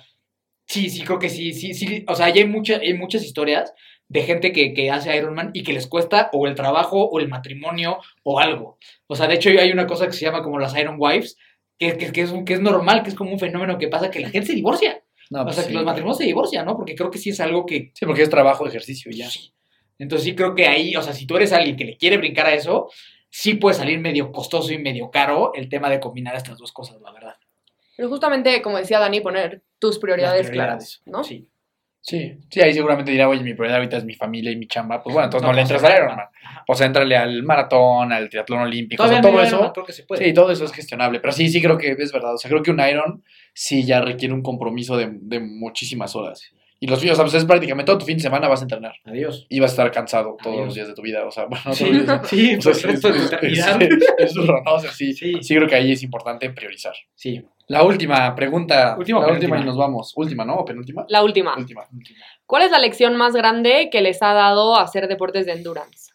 Sí, sí, creo que sí, sí, sí. O sea, ya hay, mucha, hay muchas historias de gente que, que hace Ironman y que les cuesta o el trabajo o el matrimonio o algo. O sea, de hecho hay una cosa que se llama como las Iron Wives, que, que, que es, que es normal, que es como un fenómeno que pasa que la gente se divorcia. No, o pues sea, sí. que los matrimonios se divorcian, ¿no? Porque creo que sí es algo que... Sí, porque es trabajo, ejercicio ya. Sí. Entonces sí creo que ahí, o sea, si tú eres alguien que le quiere brincar a eso, sí puede salir medio costoso y medio caro el tema de combinar estas dos cosas, la verdad. Pero justamente, como decía Dani, poner tus prioridades, claras, ¿no? Sí. Sí, sí, ahí seguramente dirá, oye, mi prioridad ahorita es mi familia y mi chamba. Pues bueno, entonces no, No, le entras al Ironman. Ajá. Pues entrale al maratón, al triatlón olímpico, o sea, todo eso. Ironman creo que se puede. Sí, todo eso es gestionable. Pero sí, sí creo que es verdad. O sea, creo que un Iron sí ya requiere un compromiso de, de muchísimas horas. Y los fines, o sea, pues es prácticamente todo tu fin de semana vas a entrenar. Adiós. Y vas a estar cansado todos Adiós. los días de tu vida. O sea, bueno, no Sí, todos los días. sí, tu es- eternidad. es- es duro, ¿no? O sea, sí, Sí. sí creo que ahí es importante priorizar. Sí. La última pregunta. Última la última y nos vamos. Última, ¿no? ¿O penúltima? La última. Última. ¿Cuál es la lección más grande que les ha dado hacer deportes de endurance?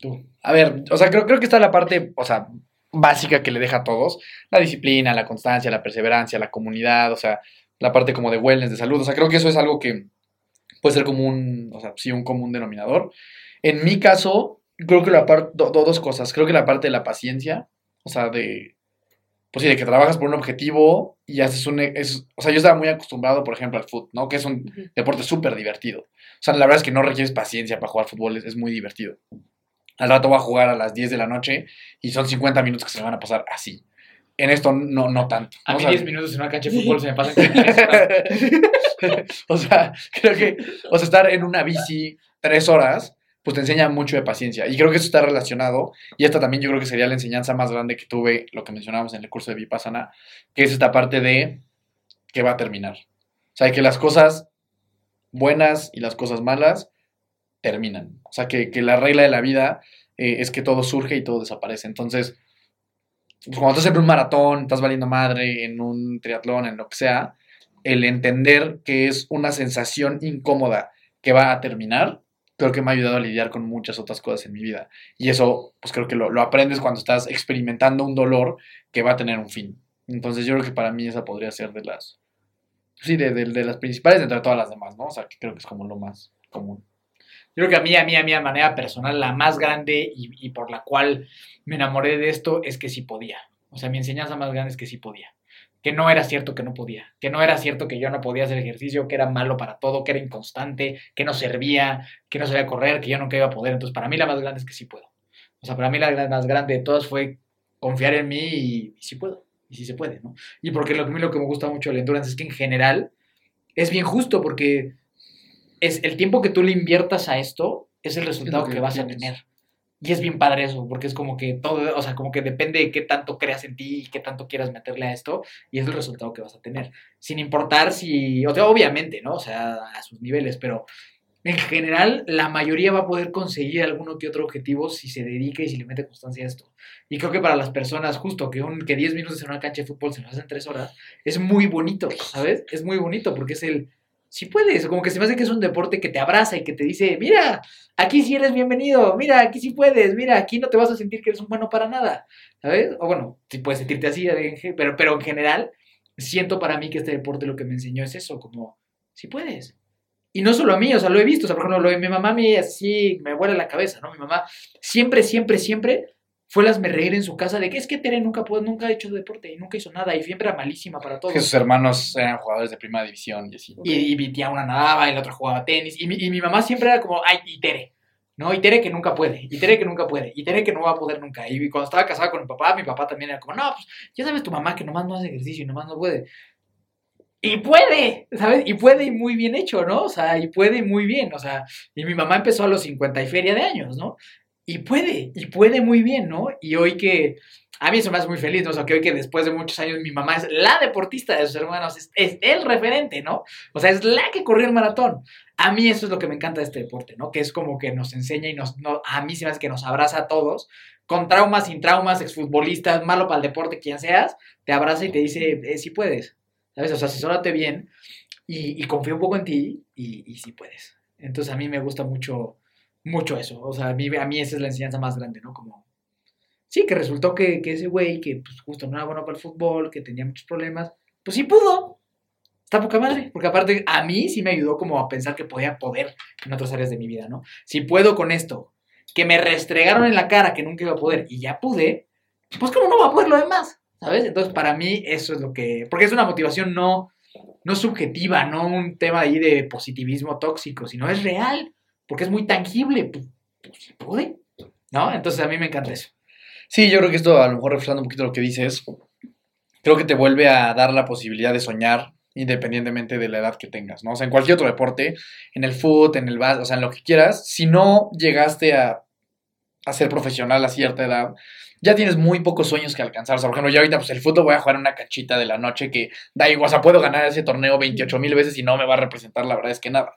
Tú. A ver, o sea, creo, creo que está la parte, o sea, básica que le deja a todos. La disciplina, la constancia, la perseverancia, la comunidad, o sea, la parte como de wellness, de salud. O sea, creo que eso es algo que puede ser como un, o sea, sí, un común denominador. En mi caso, creo que la parte, dos cosas. Creo que la parte de la paciencia, o sea, de, pues sí, de que trabajas por un objetivo y haces un, es, o sea, yo estaba muy acostumbrado, por ejemplo, al fútbol, ¿no? Que es un deporte súper divertido. O sea, la verdad es que no requieres paciencia para jugar fútbol, es, es muy divertido. Al rato voy a jugar a las 10 de la noche y son 50 minutos que se me van a pasar así. En esto no, no tanto. A ¿no? mí O sea, 10 minutos en una cancha de fútbol se me pasan o sea, creo que, o sea, estar en una bici tres horas, pues te enseña mucho de paciencia. Y creo que eso está relacionado. Y esta también yo creo que sería la enseñanza más grande que tuve, lo que mencionábamos en el curso de Vipassana, que es esta parte de que va a terminar. O sea, que las cosas buenas y las cosas malas terminan. O sea, que, que la regla de la vida eh, es que todo surge y todo desaparece. Entonces, pues, cuando estás en un maratón, estás valiendo madre, en un triatlón, en lo que sea, el entender que es una sensación incómoda que va a terminar, creo que me ha ayudado a lidiar con muchas otras cosas en mi vida. Y eso, pues creo que lo, lo aprendes cuando estás experimentando un dolor que va a tener un fin. Entonces yo creo que para mí esa podría ser de las, sí, de, de- las principales entre todas las demás, ¿no? O sea, que creo que es como lo más común. Yo creo que a mí, a mí, a mí, manera personal, la más grande y, por la cual me enamoré de esto es que sí podía. O sea, mi enseñanza más grande es que sí podía. Que no era cierto que no podía. Que no era cierto que yo no podía hacer ejercicio, que era malo para todo, que era inconstante, que no servía, que no sabía correr, que yo nunca iba a poder. Entonces, para mí la más grande es que sí puedo. O sea, para mí la más grande de todas fue confiar en mí y, sí puedo. Y sí se puede, ¿no? Y porque lo, lo que me gusta mucho del endurance es que en general es bien justo porque es el tiempo que tú le inviertas a esto es el resultado que que, vas a tener. Y es bien padre eso, porque es como que todo, o sea, como que depende de qué tanto creas en ti y qué tanto quieras meterle a esto, y es el resultado que vas a tener. Sin importar si, o sea, obviamente, ¿no? O sea, a sus niveles, pero en general la mayoría va a poder conseguir alguno que otro objetivo si se dedica y si le mete constancia a esto. Y creo que para las personas, justo que, un, que 10 minutos en una cancha de fútbol se nos hacen 3 horas, es muy bonito, ¿sabes? Es muy bonito porque es el, si puedes, como que se me hace que es un deporte que te abraza y que te dice, mira, aquí sí eres bienvenido, mira, aquí sí puedes, mira, aquí no te vas a sentir que eres un bueno para nada, ¿sabes? O bueno, si puedes sentirte así, pero, pero en general, siento para mí que este deporte lo que me enseñó es eso, como, si puedes. Y no solo a mí, o sea, lo he visto, o sea, por ejemplo, lo de mi mamá a mí así me vuela la cabeza, ¿no? Mi mamá siempre, siempre, siempre fue las me reír en su casa de que es que Tere nunca, pudo, nunca ha hecho deporte y nunca hizo nada y siempre era malísima para todo. Que sus hermanos eran jugadores de primera división y así. Y, y mi tía una nadaba y la otra jugaba tenis. Y mi, y mi mamá siempre era como, ay, y Tere. ¿No? Y Tere que nunca puede. Y Tere que nunca puede. Y Tere que no va a poder nunca. Y cuando estaba casada con mi papá, mi papá también era como, no, pues ya sabes tu mamá que nomás no hace ejercicio y nomás no puede. Y puede, ¿sabes? Y puede y muy bien hecho, ¿no? O sea, y puede y muy bien. O sea, y mi mamá empezó a los 50 y feria de años, ¿no? Y puede, y puede muy bien, ¿no? Y hoy que, a mí eso me hace muy feliz, ¿no? O sea, que hoy que después de muchos años mi mamá es la deportista de sus hermanos, es, el referente, ¿no? O sea, es la que corrió el maratón. A mí eso es lo que me encanta de este deporte, ¿no? Que es como que nos enseña y nos, no, a mí se me hace que nos abraza a todos, con traumas, sin traumas, exfutbolistas, malo para el deporte, quien seas, te abraza y te dice, eh, puedes, ¿sabes? O sea, asesórate bien y, y un poco en ti y, y sí puedes. Entonces a mí me gusta mucho, mucho eso. O sea, a mí, a mí esa es la enseñanza más grande, ¿no? Como, sí, que resultó que, que ese güey, que pues justo no era bueno para el fútbol, que tenía muchos problemas, pues sí pudo. Está poca madre, porque aparte a mí sí me ayudó como a pensar que podía poder en otras áreas de mi vida, ¿no? Si puedo con esto, que me restregaron en la cara que nunca iba a poder y ya pude, pues cómo no va a poder lo demás, ¿sabes? Entonces para mí eso es lo que, porque es una motivación no, no subjetiva, no un tema ahí de positivismo tóxico, sino es real, porque es muy tangible, pues, pues pude, ¿no? Entonces a mí me encanta eso. Sí, yo creo que esto, a lo mejor refrescando un poquito lo que dices, creo que te vuelve a dar la posibilidad de soñar independientemente de la edad que tengas, ¿no? O sea, en cualquier otro deporte, en el fútbol, en el básquet, o sea, en lo que quieras, si no llegaste a, a ser profesional a cierta edad, ya tienes muy pocos sueños que alcanzar. O sea, por ejemplo, yo ahorita, pues el fútbol voy a jugar una cachita de la noche que da igual, o sea, puedo ganar ese torneo 28 mil veces y no me va a representar, la verdad es que nada.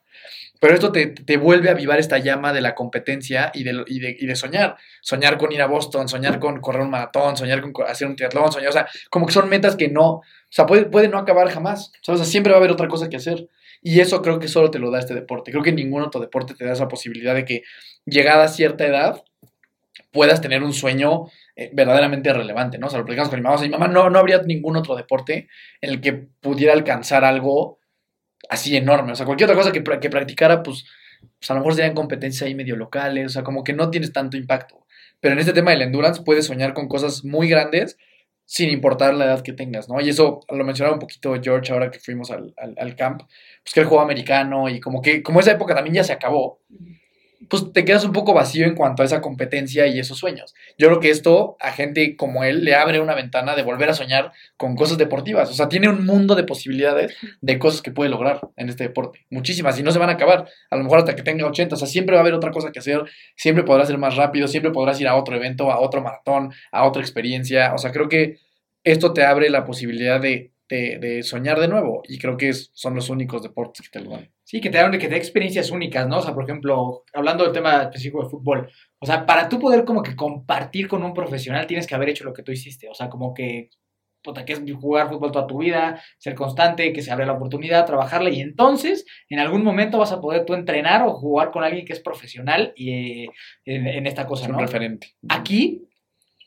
Pero esto te, te vuelve a avivar esta llama de la competencia y de, y, de, y de soñar. Soñar con ir a Boston, soñar con correr un maratón, soñar con hacer un triatlón, soñar, o sea, como que son metas que no, o sea, puede, puede no acabar jamás. O sea, siempre va a haber otra cosa que hacer. Y eso creo que solo te lo da este deporte. Creo que ningún otro deporte te da esa posibilidad de que llegada a cierta edad puedas tener un sueño eh, verdaderamente relevante, ¿no? O sea, lo platicamos con mi mamá. O sea, mi mamá no, no habría ningún otro deporte en el que pudiera alcanzar algo así enorme. O sea, cualquier otra cosa que, que practicara, pues, pues a lo mejor serían competencias ahí medio locales. O sea, como que no tienes tanto impacto. Pero en este tema del endurance puedes soñar con cosas muy grandes sin importar la edad que tengas, ¿no? Y eso lo mencionaba un poquito George ahora que fuimos al, al, camp, pues que el juego americano y como que, como esa época también ya se acabó, pues te quedas un poco vacío en cuanto a esa competencia y esos sueños. Yo creo que esto a gente como él le abre una ventana de volver a soñar con cosas deportivas. O sea, tiene un mundo de posibilidades de cosas que puede lograr en este deporte. Muchísimas. Y no se van a acabar. A lo mejor hasta que tenga 80. O sea, siempre va a haber otra cosa que hacer. Siempre podrás ser más rápido. Siempre podrás ir a otro evento, a otro maratón, a otra experiencia. O sea, creo que esto te abre la posibilidad de, de, de soñar de nuevo. Y creo que es, son los únicos deportes que te lo dan. Sí, que te dan que te da experiencias únicas, ¿no? O sea, por ejemplo, hablando del tema específico de fútbol, o sea, para tú poder como que compartir con un profesional tienes que haber hecho lo que tú hiciste, o sea, como que puta, que es jugar fútbol toda tu vida, ser constante, que se abre la oportunidad, trabajarla y entonces en algún momento vas a poder tú entrenar o jugar con alguien que es profesional y, eh, en, en, esta cosa, Es un ¿no? referente. Aquí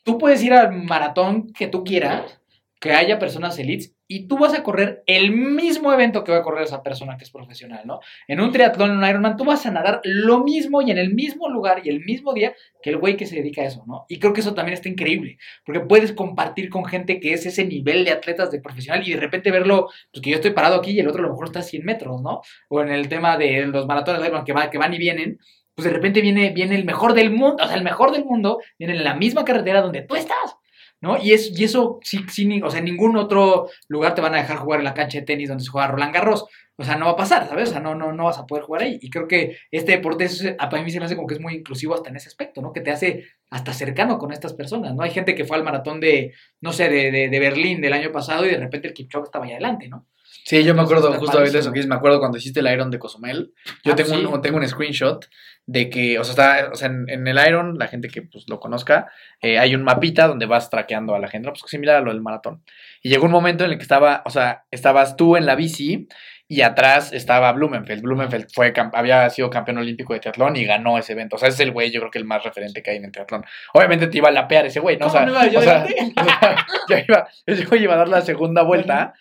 tú puedes ir al maratón que tú quieras, que haya personas elites y tú vas a correr el mismo evento que va a correr esa persona que es profesional, ¿no? En un triatlón, en un Ironman, tú vas a nadar lo mismo y en el mismo lugar y el mismo día que el güey que se dedica a eso, ¿no? Y creo que eso también está increíble, porque puedes compartir con gente que es ese nivel de atletas de profesional y de repente verlo, pues que yo estoy parado aquí y el otro a lo mejor está a 100 metros, ¿no? O en el tema de los maratones de Ironman que, que van y vienen, pues de repente viene, viene el mejor del mundo, o sea, el mejor del mundo viene en la misma carretera donde tú estás. ¿No? Y, es, y eso, sí, sí, o sea, en ningún otro lugar te van a dejar jugar en la cancha de tenis donde se juega Roland Garros. O sea, no va a pasar, ¿sabes? O sea, no, no, no vas a poder jugar ahí. Y creo que este deporte, es, a mí se me hace como que es muy inclusivo hasta en ese aspecto, ¿no? Que te hace hasta cercano con estas personas, ¿no? Hay gente que fue al maratón de, no sé, de, de, de Berlín del año pasado y de repente el Kipchoge estaba ahí adelante, ¿no? Sí, yo me acuerdo justo ahorita de eso padrísimo. que dices, me acuerdo cuando hiciste el Iron de Cozumel. Yo Ah, tengo, sí. un, tengo un screenshot de que, o sea, está, o sea en, en el Iron, la gente que pues, lo conozca, eh, hay un mapita donde vas traqueando a la gente, ¿no? pues similar a lo del maratón. Y llegó un momento en el que estaba, o sea, estabas tú en la bici y atrás estaba Blumenfeld. Blumenfeld fue, había sido campeón olímpico de triatlón y ganó ese evento. O sea, es el güey, yo creo que el más referente que hay en el triatlón. Obviamente te iba a lapear ese güey, ¿no? O sea, ¿Cómo no iba yo o sea, adelante? o sea, ya iba, ese güey iba a dar la segunda vuelta.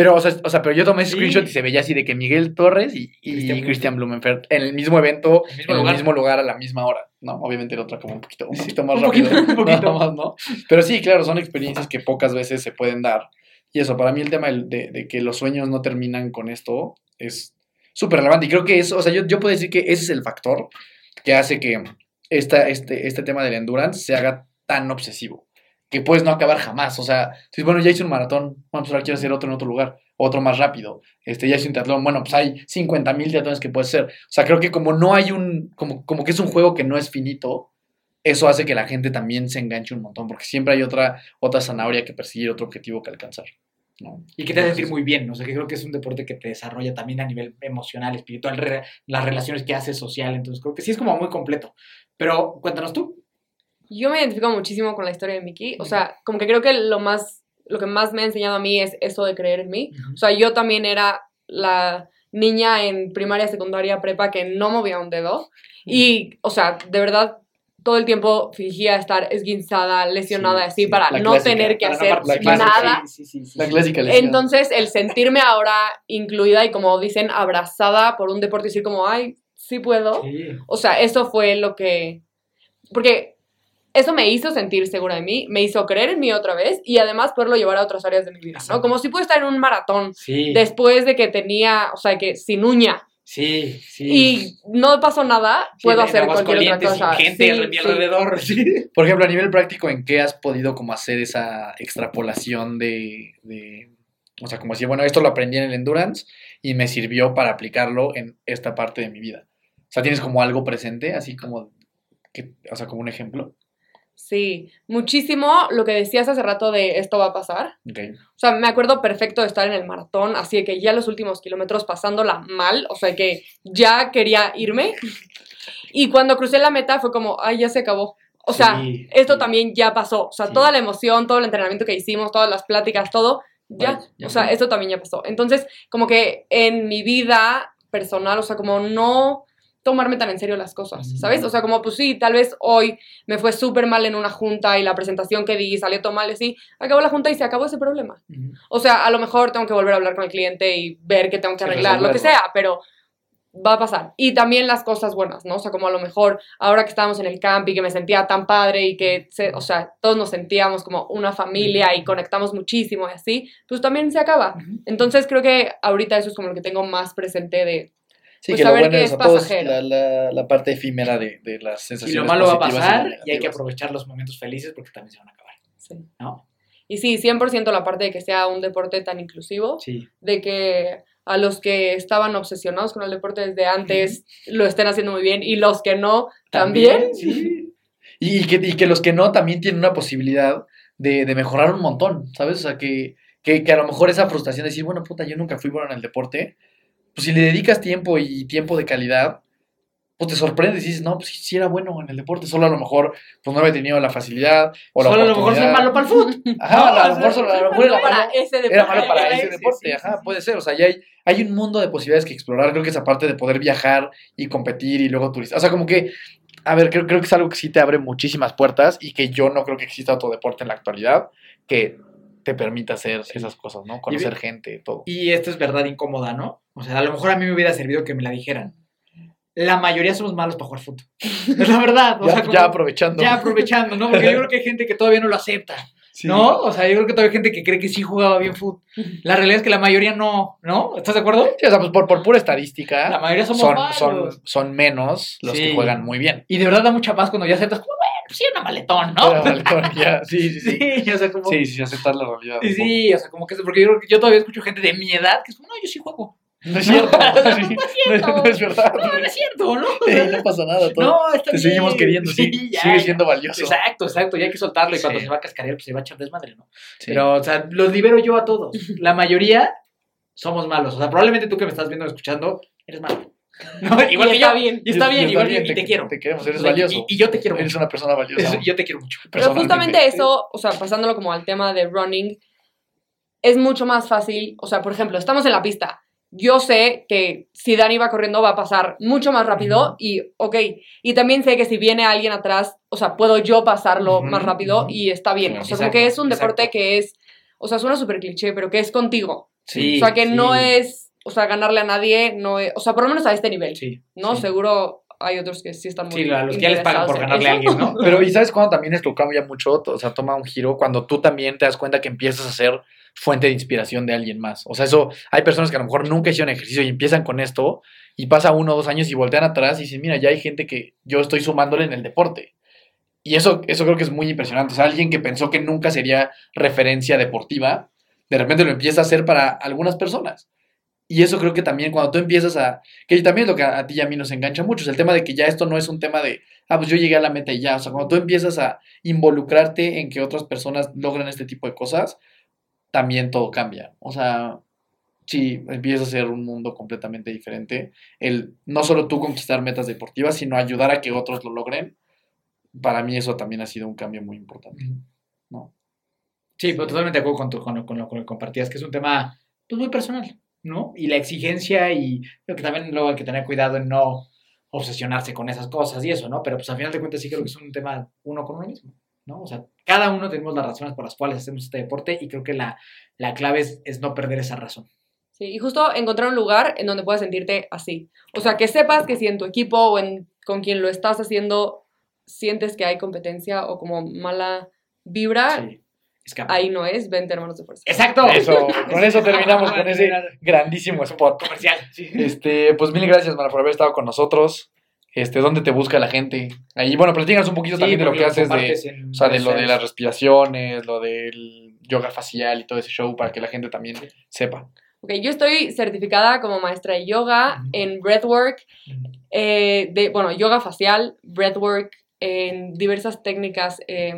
Pero, o sea, o sea, pero yo tomé ese screenshot y se veía así de que Miguel Torres y, y Christian Blumenfeld en el mismo evento, El mismo en lugar. el mismo lugar a la misma hora, ¿no? Obviamente el otro como un poquito, un poquito más un rápido, poquito, un poquito. más, ¿no? Pero sí, claro, son experiencias que pocas veces se pueden dar. Y eso, para mí el tema del- de, de que los sueños no terminan con esto es súper relevante. Y creo que eso, o sea, yo, yo puedo decir que ese es el factor que hace que esta, este, este tema del endurance se haga tan obsesivo. Que puedes no acabar jamás. O sea, si bueno, ya hice un maratón, bueno, pues ahora quiero hacer otro en otro lugar, otro más rápido. Este, ya hice un triatlón, bueno, pues hay 50 mil triatlones que puedes hacer. O sea, creo que como no hay un, como, como que es un juego que no es finito, eso hace que la gente también se enganche un montón, porque siempre hay otra, otra zanahoria que perseguir, otro objetivo que alcanzar. ¿no? Y que te hace sentir muy bien, ¿no? o sea, que creo que es un deporte que te desarrolla también a nivel emocional, espiritual, re- las relaciones que haces social, entonces creo que sí es como muy completo. Pero cuéntanos tú. Yo me identifico muchísimo con la historia de Mickey. O sea, como que creo que lo más, lo que más me ha enseñado a mí es eso de creer en mí. O sea, yo también era la niña en primaria, secundaria, prepa que no movía un dedo. Y, o sea, de verdad, todo el tiempo fingía estar esguinzada, lesionada, Sí, así, sí, para la no clásica, tener que hacer participar. nada. Sí, sí, sí, sí, La clásica lesión. Entonces, el sentirme ahora incluida y como dicen, abrazada por un deporte y decir como, ay, sí puedo. O sea, eso fue lo que... Porque eso me hizo sentir segura de mí, me hizo creer en mí otra vez y además poderlo llevar a otras áreas de mi vida, ¿no? Como si pude estar en un maratón Sí, después de que tenía, o sea, que sin uña sí, sí. y no pasó nada, Sí, puedo hacer cualquier otra cosa. sin gente Sí, a mi sí. alrededor. Sí. Por ejemplo, a nivel práctico, ¿en qué has podido como hacer esa extrapolación de, de- o sea, como decir, bueno, esto lo aprendí en el endurance y me sirvió para aplicarlo en esta parte de mi vida? O sea, ¿tienes como algo presente, así como, que, o sea, como un ejemplo? Sí, muchísimo lo que decías hace rato de esto va a pasar. O sea, me acuerdo perfecto de estar en el maratón, así de que ya los últimos kilómetros pasándola mal, o sea, que ya quería irme. Y cuando crucé la meta fue como, ay, ya se acabó. O sea, Sí, esto sí. también ya pasó. O sea, Sí. toda la emoción, todo el entrenamiento que hicimos, todas las pláticas, todo, ya. Vale, ya o sea, esto también ya pasó. Entonces, como que en mi vida personal, o sea, como no tomarme tan en serio las cosas. ¿sabes? O sea, como pues sí, tal vez hoy me fue súper mal en una junta y la presentación que di salió todo mal y así, acabó la junta y se acabó ese problema. Ujú. O sea, a lo mejor tengo que volver a hablar con el cliente y ver qué tengo que Sí, arreglar, lo que sea, pero va a pasar. Y también las cosas buenas, ¿no? O sea, como a lo mejor ahora que estábamos en el camp y que me sentía tan padre y que, se- o sea, todos nos sentíamos como una familia y conectamos muchísimo y así, pues también se acaba. Entonces creo que ahorita eso es como lo que tengo más presente de... Sí, Pues que lo saber bueno que es todos la, la, la parte efímera de, de las Y sensaciones lo malo va a pasar las y hay que aprovechar los momentos felices porque también se van a acabar, sí. ¿no? Y sí, 100% la parte de que sea un deporte tan inclusivo. Sí. de que a los que estaban obsesionados con el deporte desde antes lo estén haciendo muy bien y los que no también. Sí. Y, y que, y que los que no también tienen una posibilidad de, de mejorar un montón, ¿sabes? O sea, que, que, que a lo mejor esa frustración de decir, bueno, puta, yo nunca fui bueno en el deporte, pues si le dedicas tiempo y tiempo de calidad, pues te sorprendes y dices, no, pues sí, era bueno en el deporte, solo a lo mejor pues no había tenido la facilidad o la Solo a lo mejor soy malo para el fútbol. Ajá, No, a lo mejor solo- a soy lo mejor era malo ese deporte. era malo para ese deporte, sí, ajá, sí, puede ser, o sea, ya hay, hay un mundo de posibilidades que explorar, creo que esa parte de poder viajar y competir y luego turistar, o sea, como que, a ver, creo, creo que es algo que sí te abre muchísimas puertas y que yo no creo que exista otro deporte en la actualidad que te permita hacer esas cosas, ¿no? Conocer gente, todo. Y esto es verdad incómoda, ¿no? O sea, a lo mejor a mí me hubiera servido que me la dijeran. La mayoría somos malos para jugar fútbol. Es la verdad. O ya, sea, como- ya aprovechando. ya aprovechando, ¿no? Porque yo creo que hay gente que todavía no lo acepta, Sí. ¿no? O sea, yo creo que todavía hay gente que cree que sí jugaba bien fútbol. La realidad es que la mayoría no, ¿no? ¿Estás de acuerdo? Sí, o sea, pues por, por pura estadística, La mayoría somos son, malos. son, son menos los Sí. que juegan muy bien. Y de verdad da mucha paz cuando ya aceptas, bueno, pues sí, una maletón, ¿no? Pero, Valentón, ya, sí, sí, sí. Sí, o sea, como... Sí, sí, aceptar la realidad. Sí, sí, o sea, como que es porque yo, yo todavía escucho gente de mi edad que es como, no, yo sí juego. No es cierto. sí, no, es- no es verdad. No, no es cierto, ¿no? No pasa nada. todo- no, está te bien. seguimos queriendo, sí. Sí, ya, sigue ya. siendo valioso. Exacto, exacto, y hay que soltarlo y cuando se va a cascarear, pues se va a echar desmadre, ¿no? Sí. Pero, o sea, los libero yo a todos. La mayoría somos malos. O sea, probablemente tú que me estás viendo escuchando, eres malo. ¿No? Igual Y que está yo. bien. Y está bien, Y igual que y te quiero. Te queremos, eres O sea, y- valioso. Y, yo te quiero Eres mucho. una persona valiosa. Eso- yo te quiero mucho. Pero justamente eso, o sea, pasándolo como al tema de running, es mucho más fácil. O sea, por ejemplo, estamos en la pista. Yo sé que si Dani va corriendo va a pasar mucho más rápido y, ok, y también sé que si viene alguien atrás, o sea, puedo yo pasarlo más rápido y está bien. Claro. O sea, como Exacto, que es un deporte exacto. que es, o sea, suena súper cliché, pero que es contigo. Sí, o sea, que sí. no es, o sea, ganarle a nadie, no es, o sea, por lo menos a este nivel, Sí. ¿no? sí. Seguro hay otros que sí están muy Sí, a los que ya les pagan por ganarle a alguien, ¿no? Pero, ¿y sabes cuándo también esto cambia mucho? O sea, toma un giro cuando tú también te das cuenta que empiezas a ser fuente de inspiración de alguien más. O sea, eso, hay personas que a lo mejor nunca hicieron ejercicio y empiezan con esto y pasa uno o dos años y voltean atrás y dicen, mira, ya hay gente que yo estoy sumándole en el deporte. Y eso, eso creo que es muy impresionante. O sea, alguien que pensó que nunca sería referencia deportiva, de repente lo empieza a hacer para algunas personas. Y eso creo que también cuando tú empiezas a, que también es lo que a, a ti y a mí nos engancha mucho, es el tema de que ya esto no es un tema de, ah, pues yo llegué a la meta y ya, o sea, cuando tú empiezas a involucrarte en que otras personas logren este tipo de cosas, también todo cambia. O sea, sí, empieza a ser un mundo completamente diferente. El no solo tú conquistar metas deportivas, sino ayudar a que otros lo logren. Para mí eso también ha sido un cambio muy importante. ¿no? Sí, pero totalmente de acuerdo con, tu- con, lo, con lo que compartías, que es un tema pues, muy personal, ¿no? Y la exigencia y creo que también luego hay que tener cuidado en no obsesionarse con esas cosas y eso, ¿no? Pero pues al final de cuentas sí creo que es un tema uno con uno mismo, ¿no? O sea, cada uno tenemos las razones por las cuales hacemos este deporte y creo que la, la clave es, es no perder esa razón. Sí, y justo encontrar un lugar en donde puedas sentirte así. O sea, que sepas que si en tu equipo o en, con quien lo estás haciendo sientes que hay competencia o como mala vibra, Sí. Escapa. ahí no es, vente hermanos de fuerza. Exacto. Eso, con eso terminamos con ese grandísimo spot. comercial. Sí. Este, pues mil gracias, Mara, por haber estado con nosotros. Este, ¿dónde te busca la gente? Ahí, bueno, platícanos un poquito también de lo que haces de, en o sea, de lo de las respiraciones, lo del yoga facial y todo ese show para que la gente también sepa. Ok, yo estoy certificada como maestra de yoga en breathwork, eh, de, bueno, yoga facial, breathwork, en diversas técnicas eh,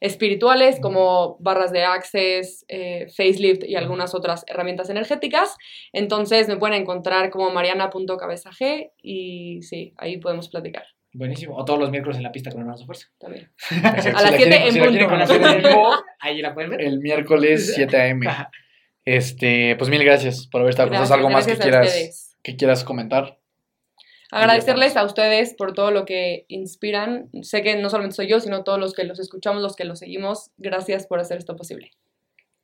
espirituales como barras de access, eh, facelift y algunas otras herramientas energéticas. Entonces me pueden encontrar como mariana.cabezag y sí, ahí podemos platicar Buenísimo. O todos los miércoles en la pista con hermanos de fuerza. también. Si A las la 7 quieren- en si la punto. vivo, Ahí la pueden ver. el miércoles 7 a.m. Este, pues mil gracias por haber estado con nosotros. Gracias, ¿Algo más que quieras, ustedes. que quieras comentar? Agradecerles a ustedes por todo lo que inspiran. Sé que no solamente soy yo, sino todos los que los escuchamos, los que los seguimos. Gracias por hacer esto posible.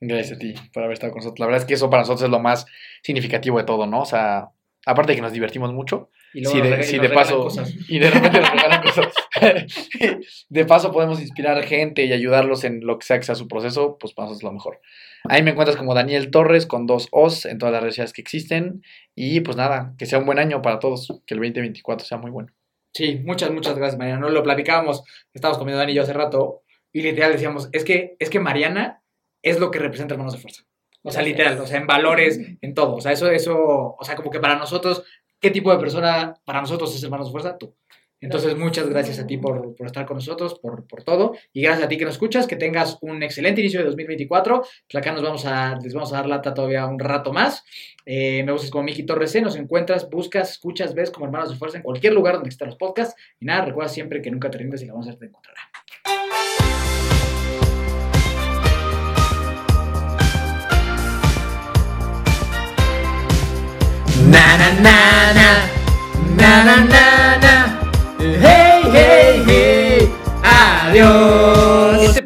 Gracias a ti por haber estado con nosotros. La verdad es que eso para nosotros es lo más significativo de todo, ¿no? O sea, aparte de que nos divertimos mucho, Y si de, si nos de paso, cosas. y de repente nos regalan cosas. de paso podemos inspirar gente y ayudarlos en lo que sea que sea su proceso, pues es lo mejor. Ahí me encuentras como Daniel Torres con dos O's en todas las redes sociales que existen. Y pues nada, que sea un buen año para todos, que el 2024 sea muy bueno. Sí, muchas, muchas gracias, Mariana. No lo platicábamos, estábamos comiendo Dani y yo hace rato, y literal decíamos, es que, es que Mariana es lo que representa Hermanos de Fuerza. O sea, literal, o sea, en valores, en todo. O sea, eso, eso, o sea, como que para nosotros, ¿qué tipo de persona para nosotros es Hermanos de Fuerza? Tú. Entonces, muchas gracias a ti por, por estar con nosotros, por, por todo. Y gracias a ti que nos escuchas, que tengas un excelente inicio de 2024. Pues acá nos vamos a, les vamos a dar lata todavía un rato más. Eh, me buscas como Miki Torres C, nos encuentras, buscas, escuchas, ves como Hermanos de Fuerza en cualquier lugar donde están los podcasts. Y nada, recuerda siempre que nunca te rindes y la vamos a te encontrará. Na na na na na na na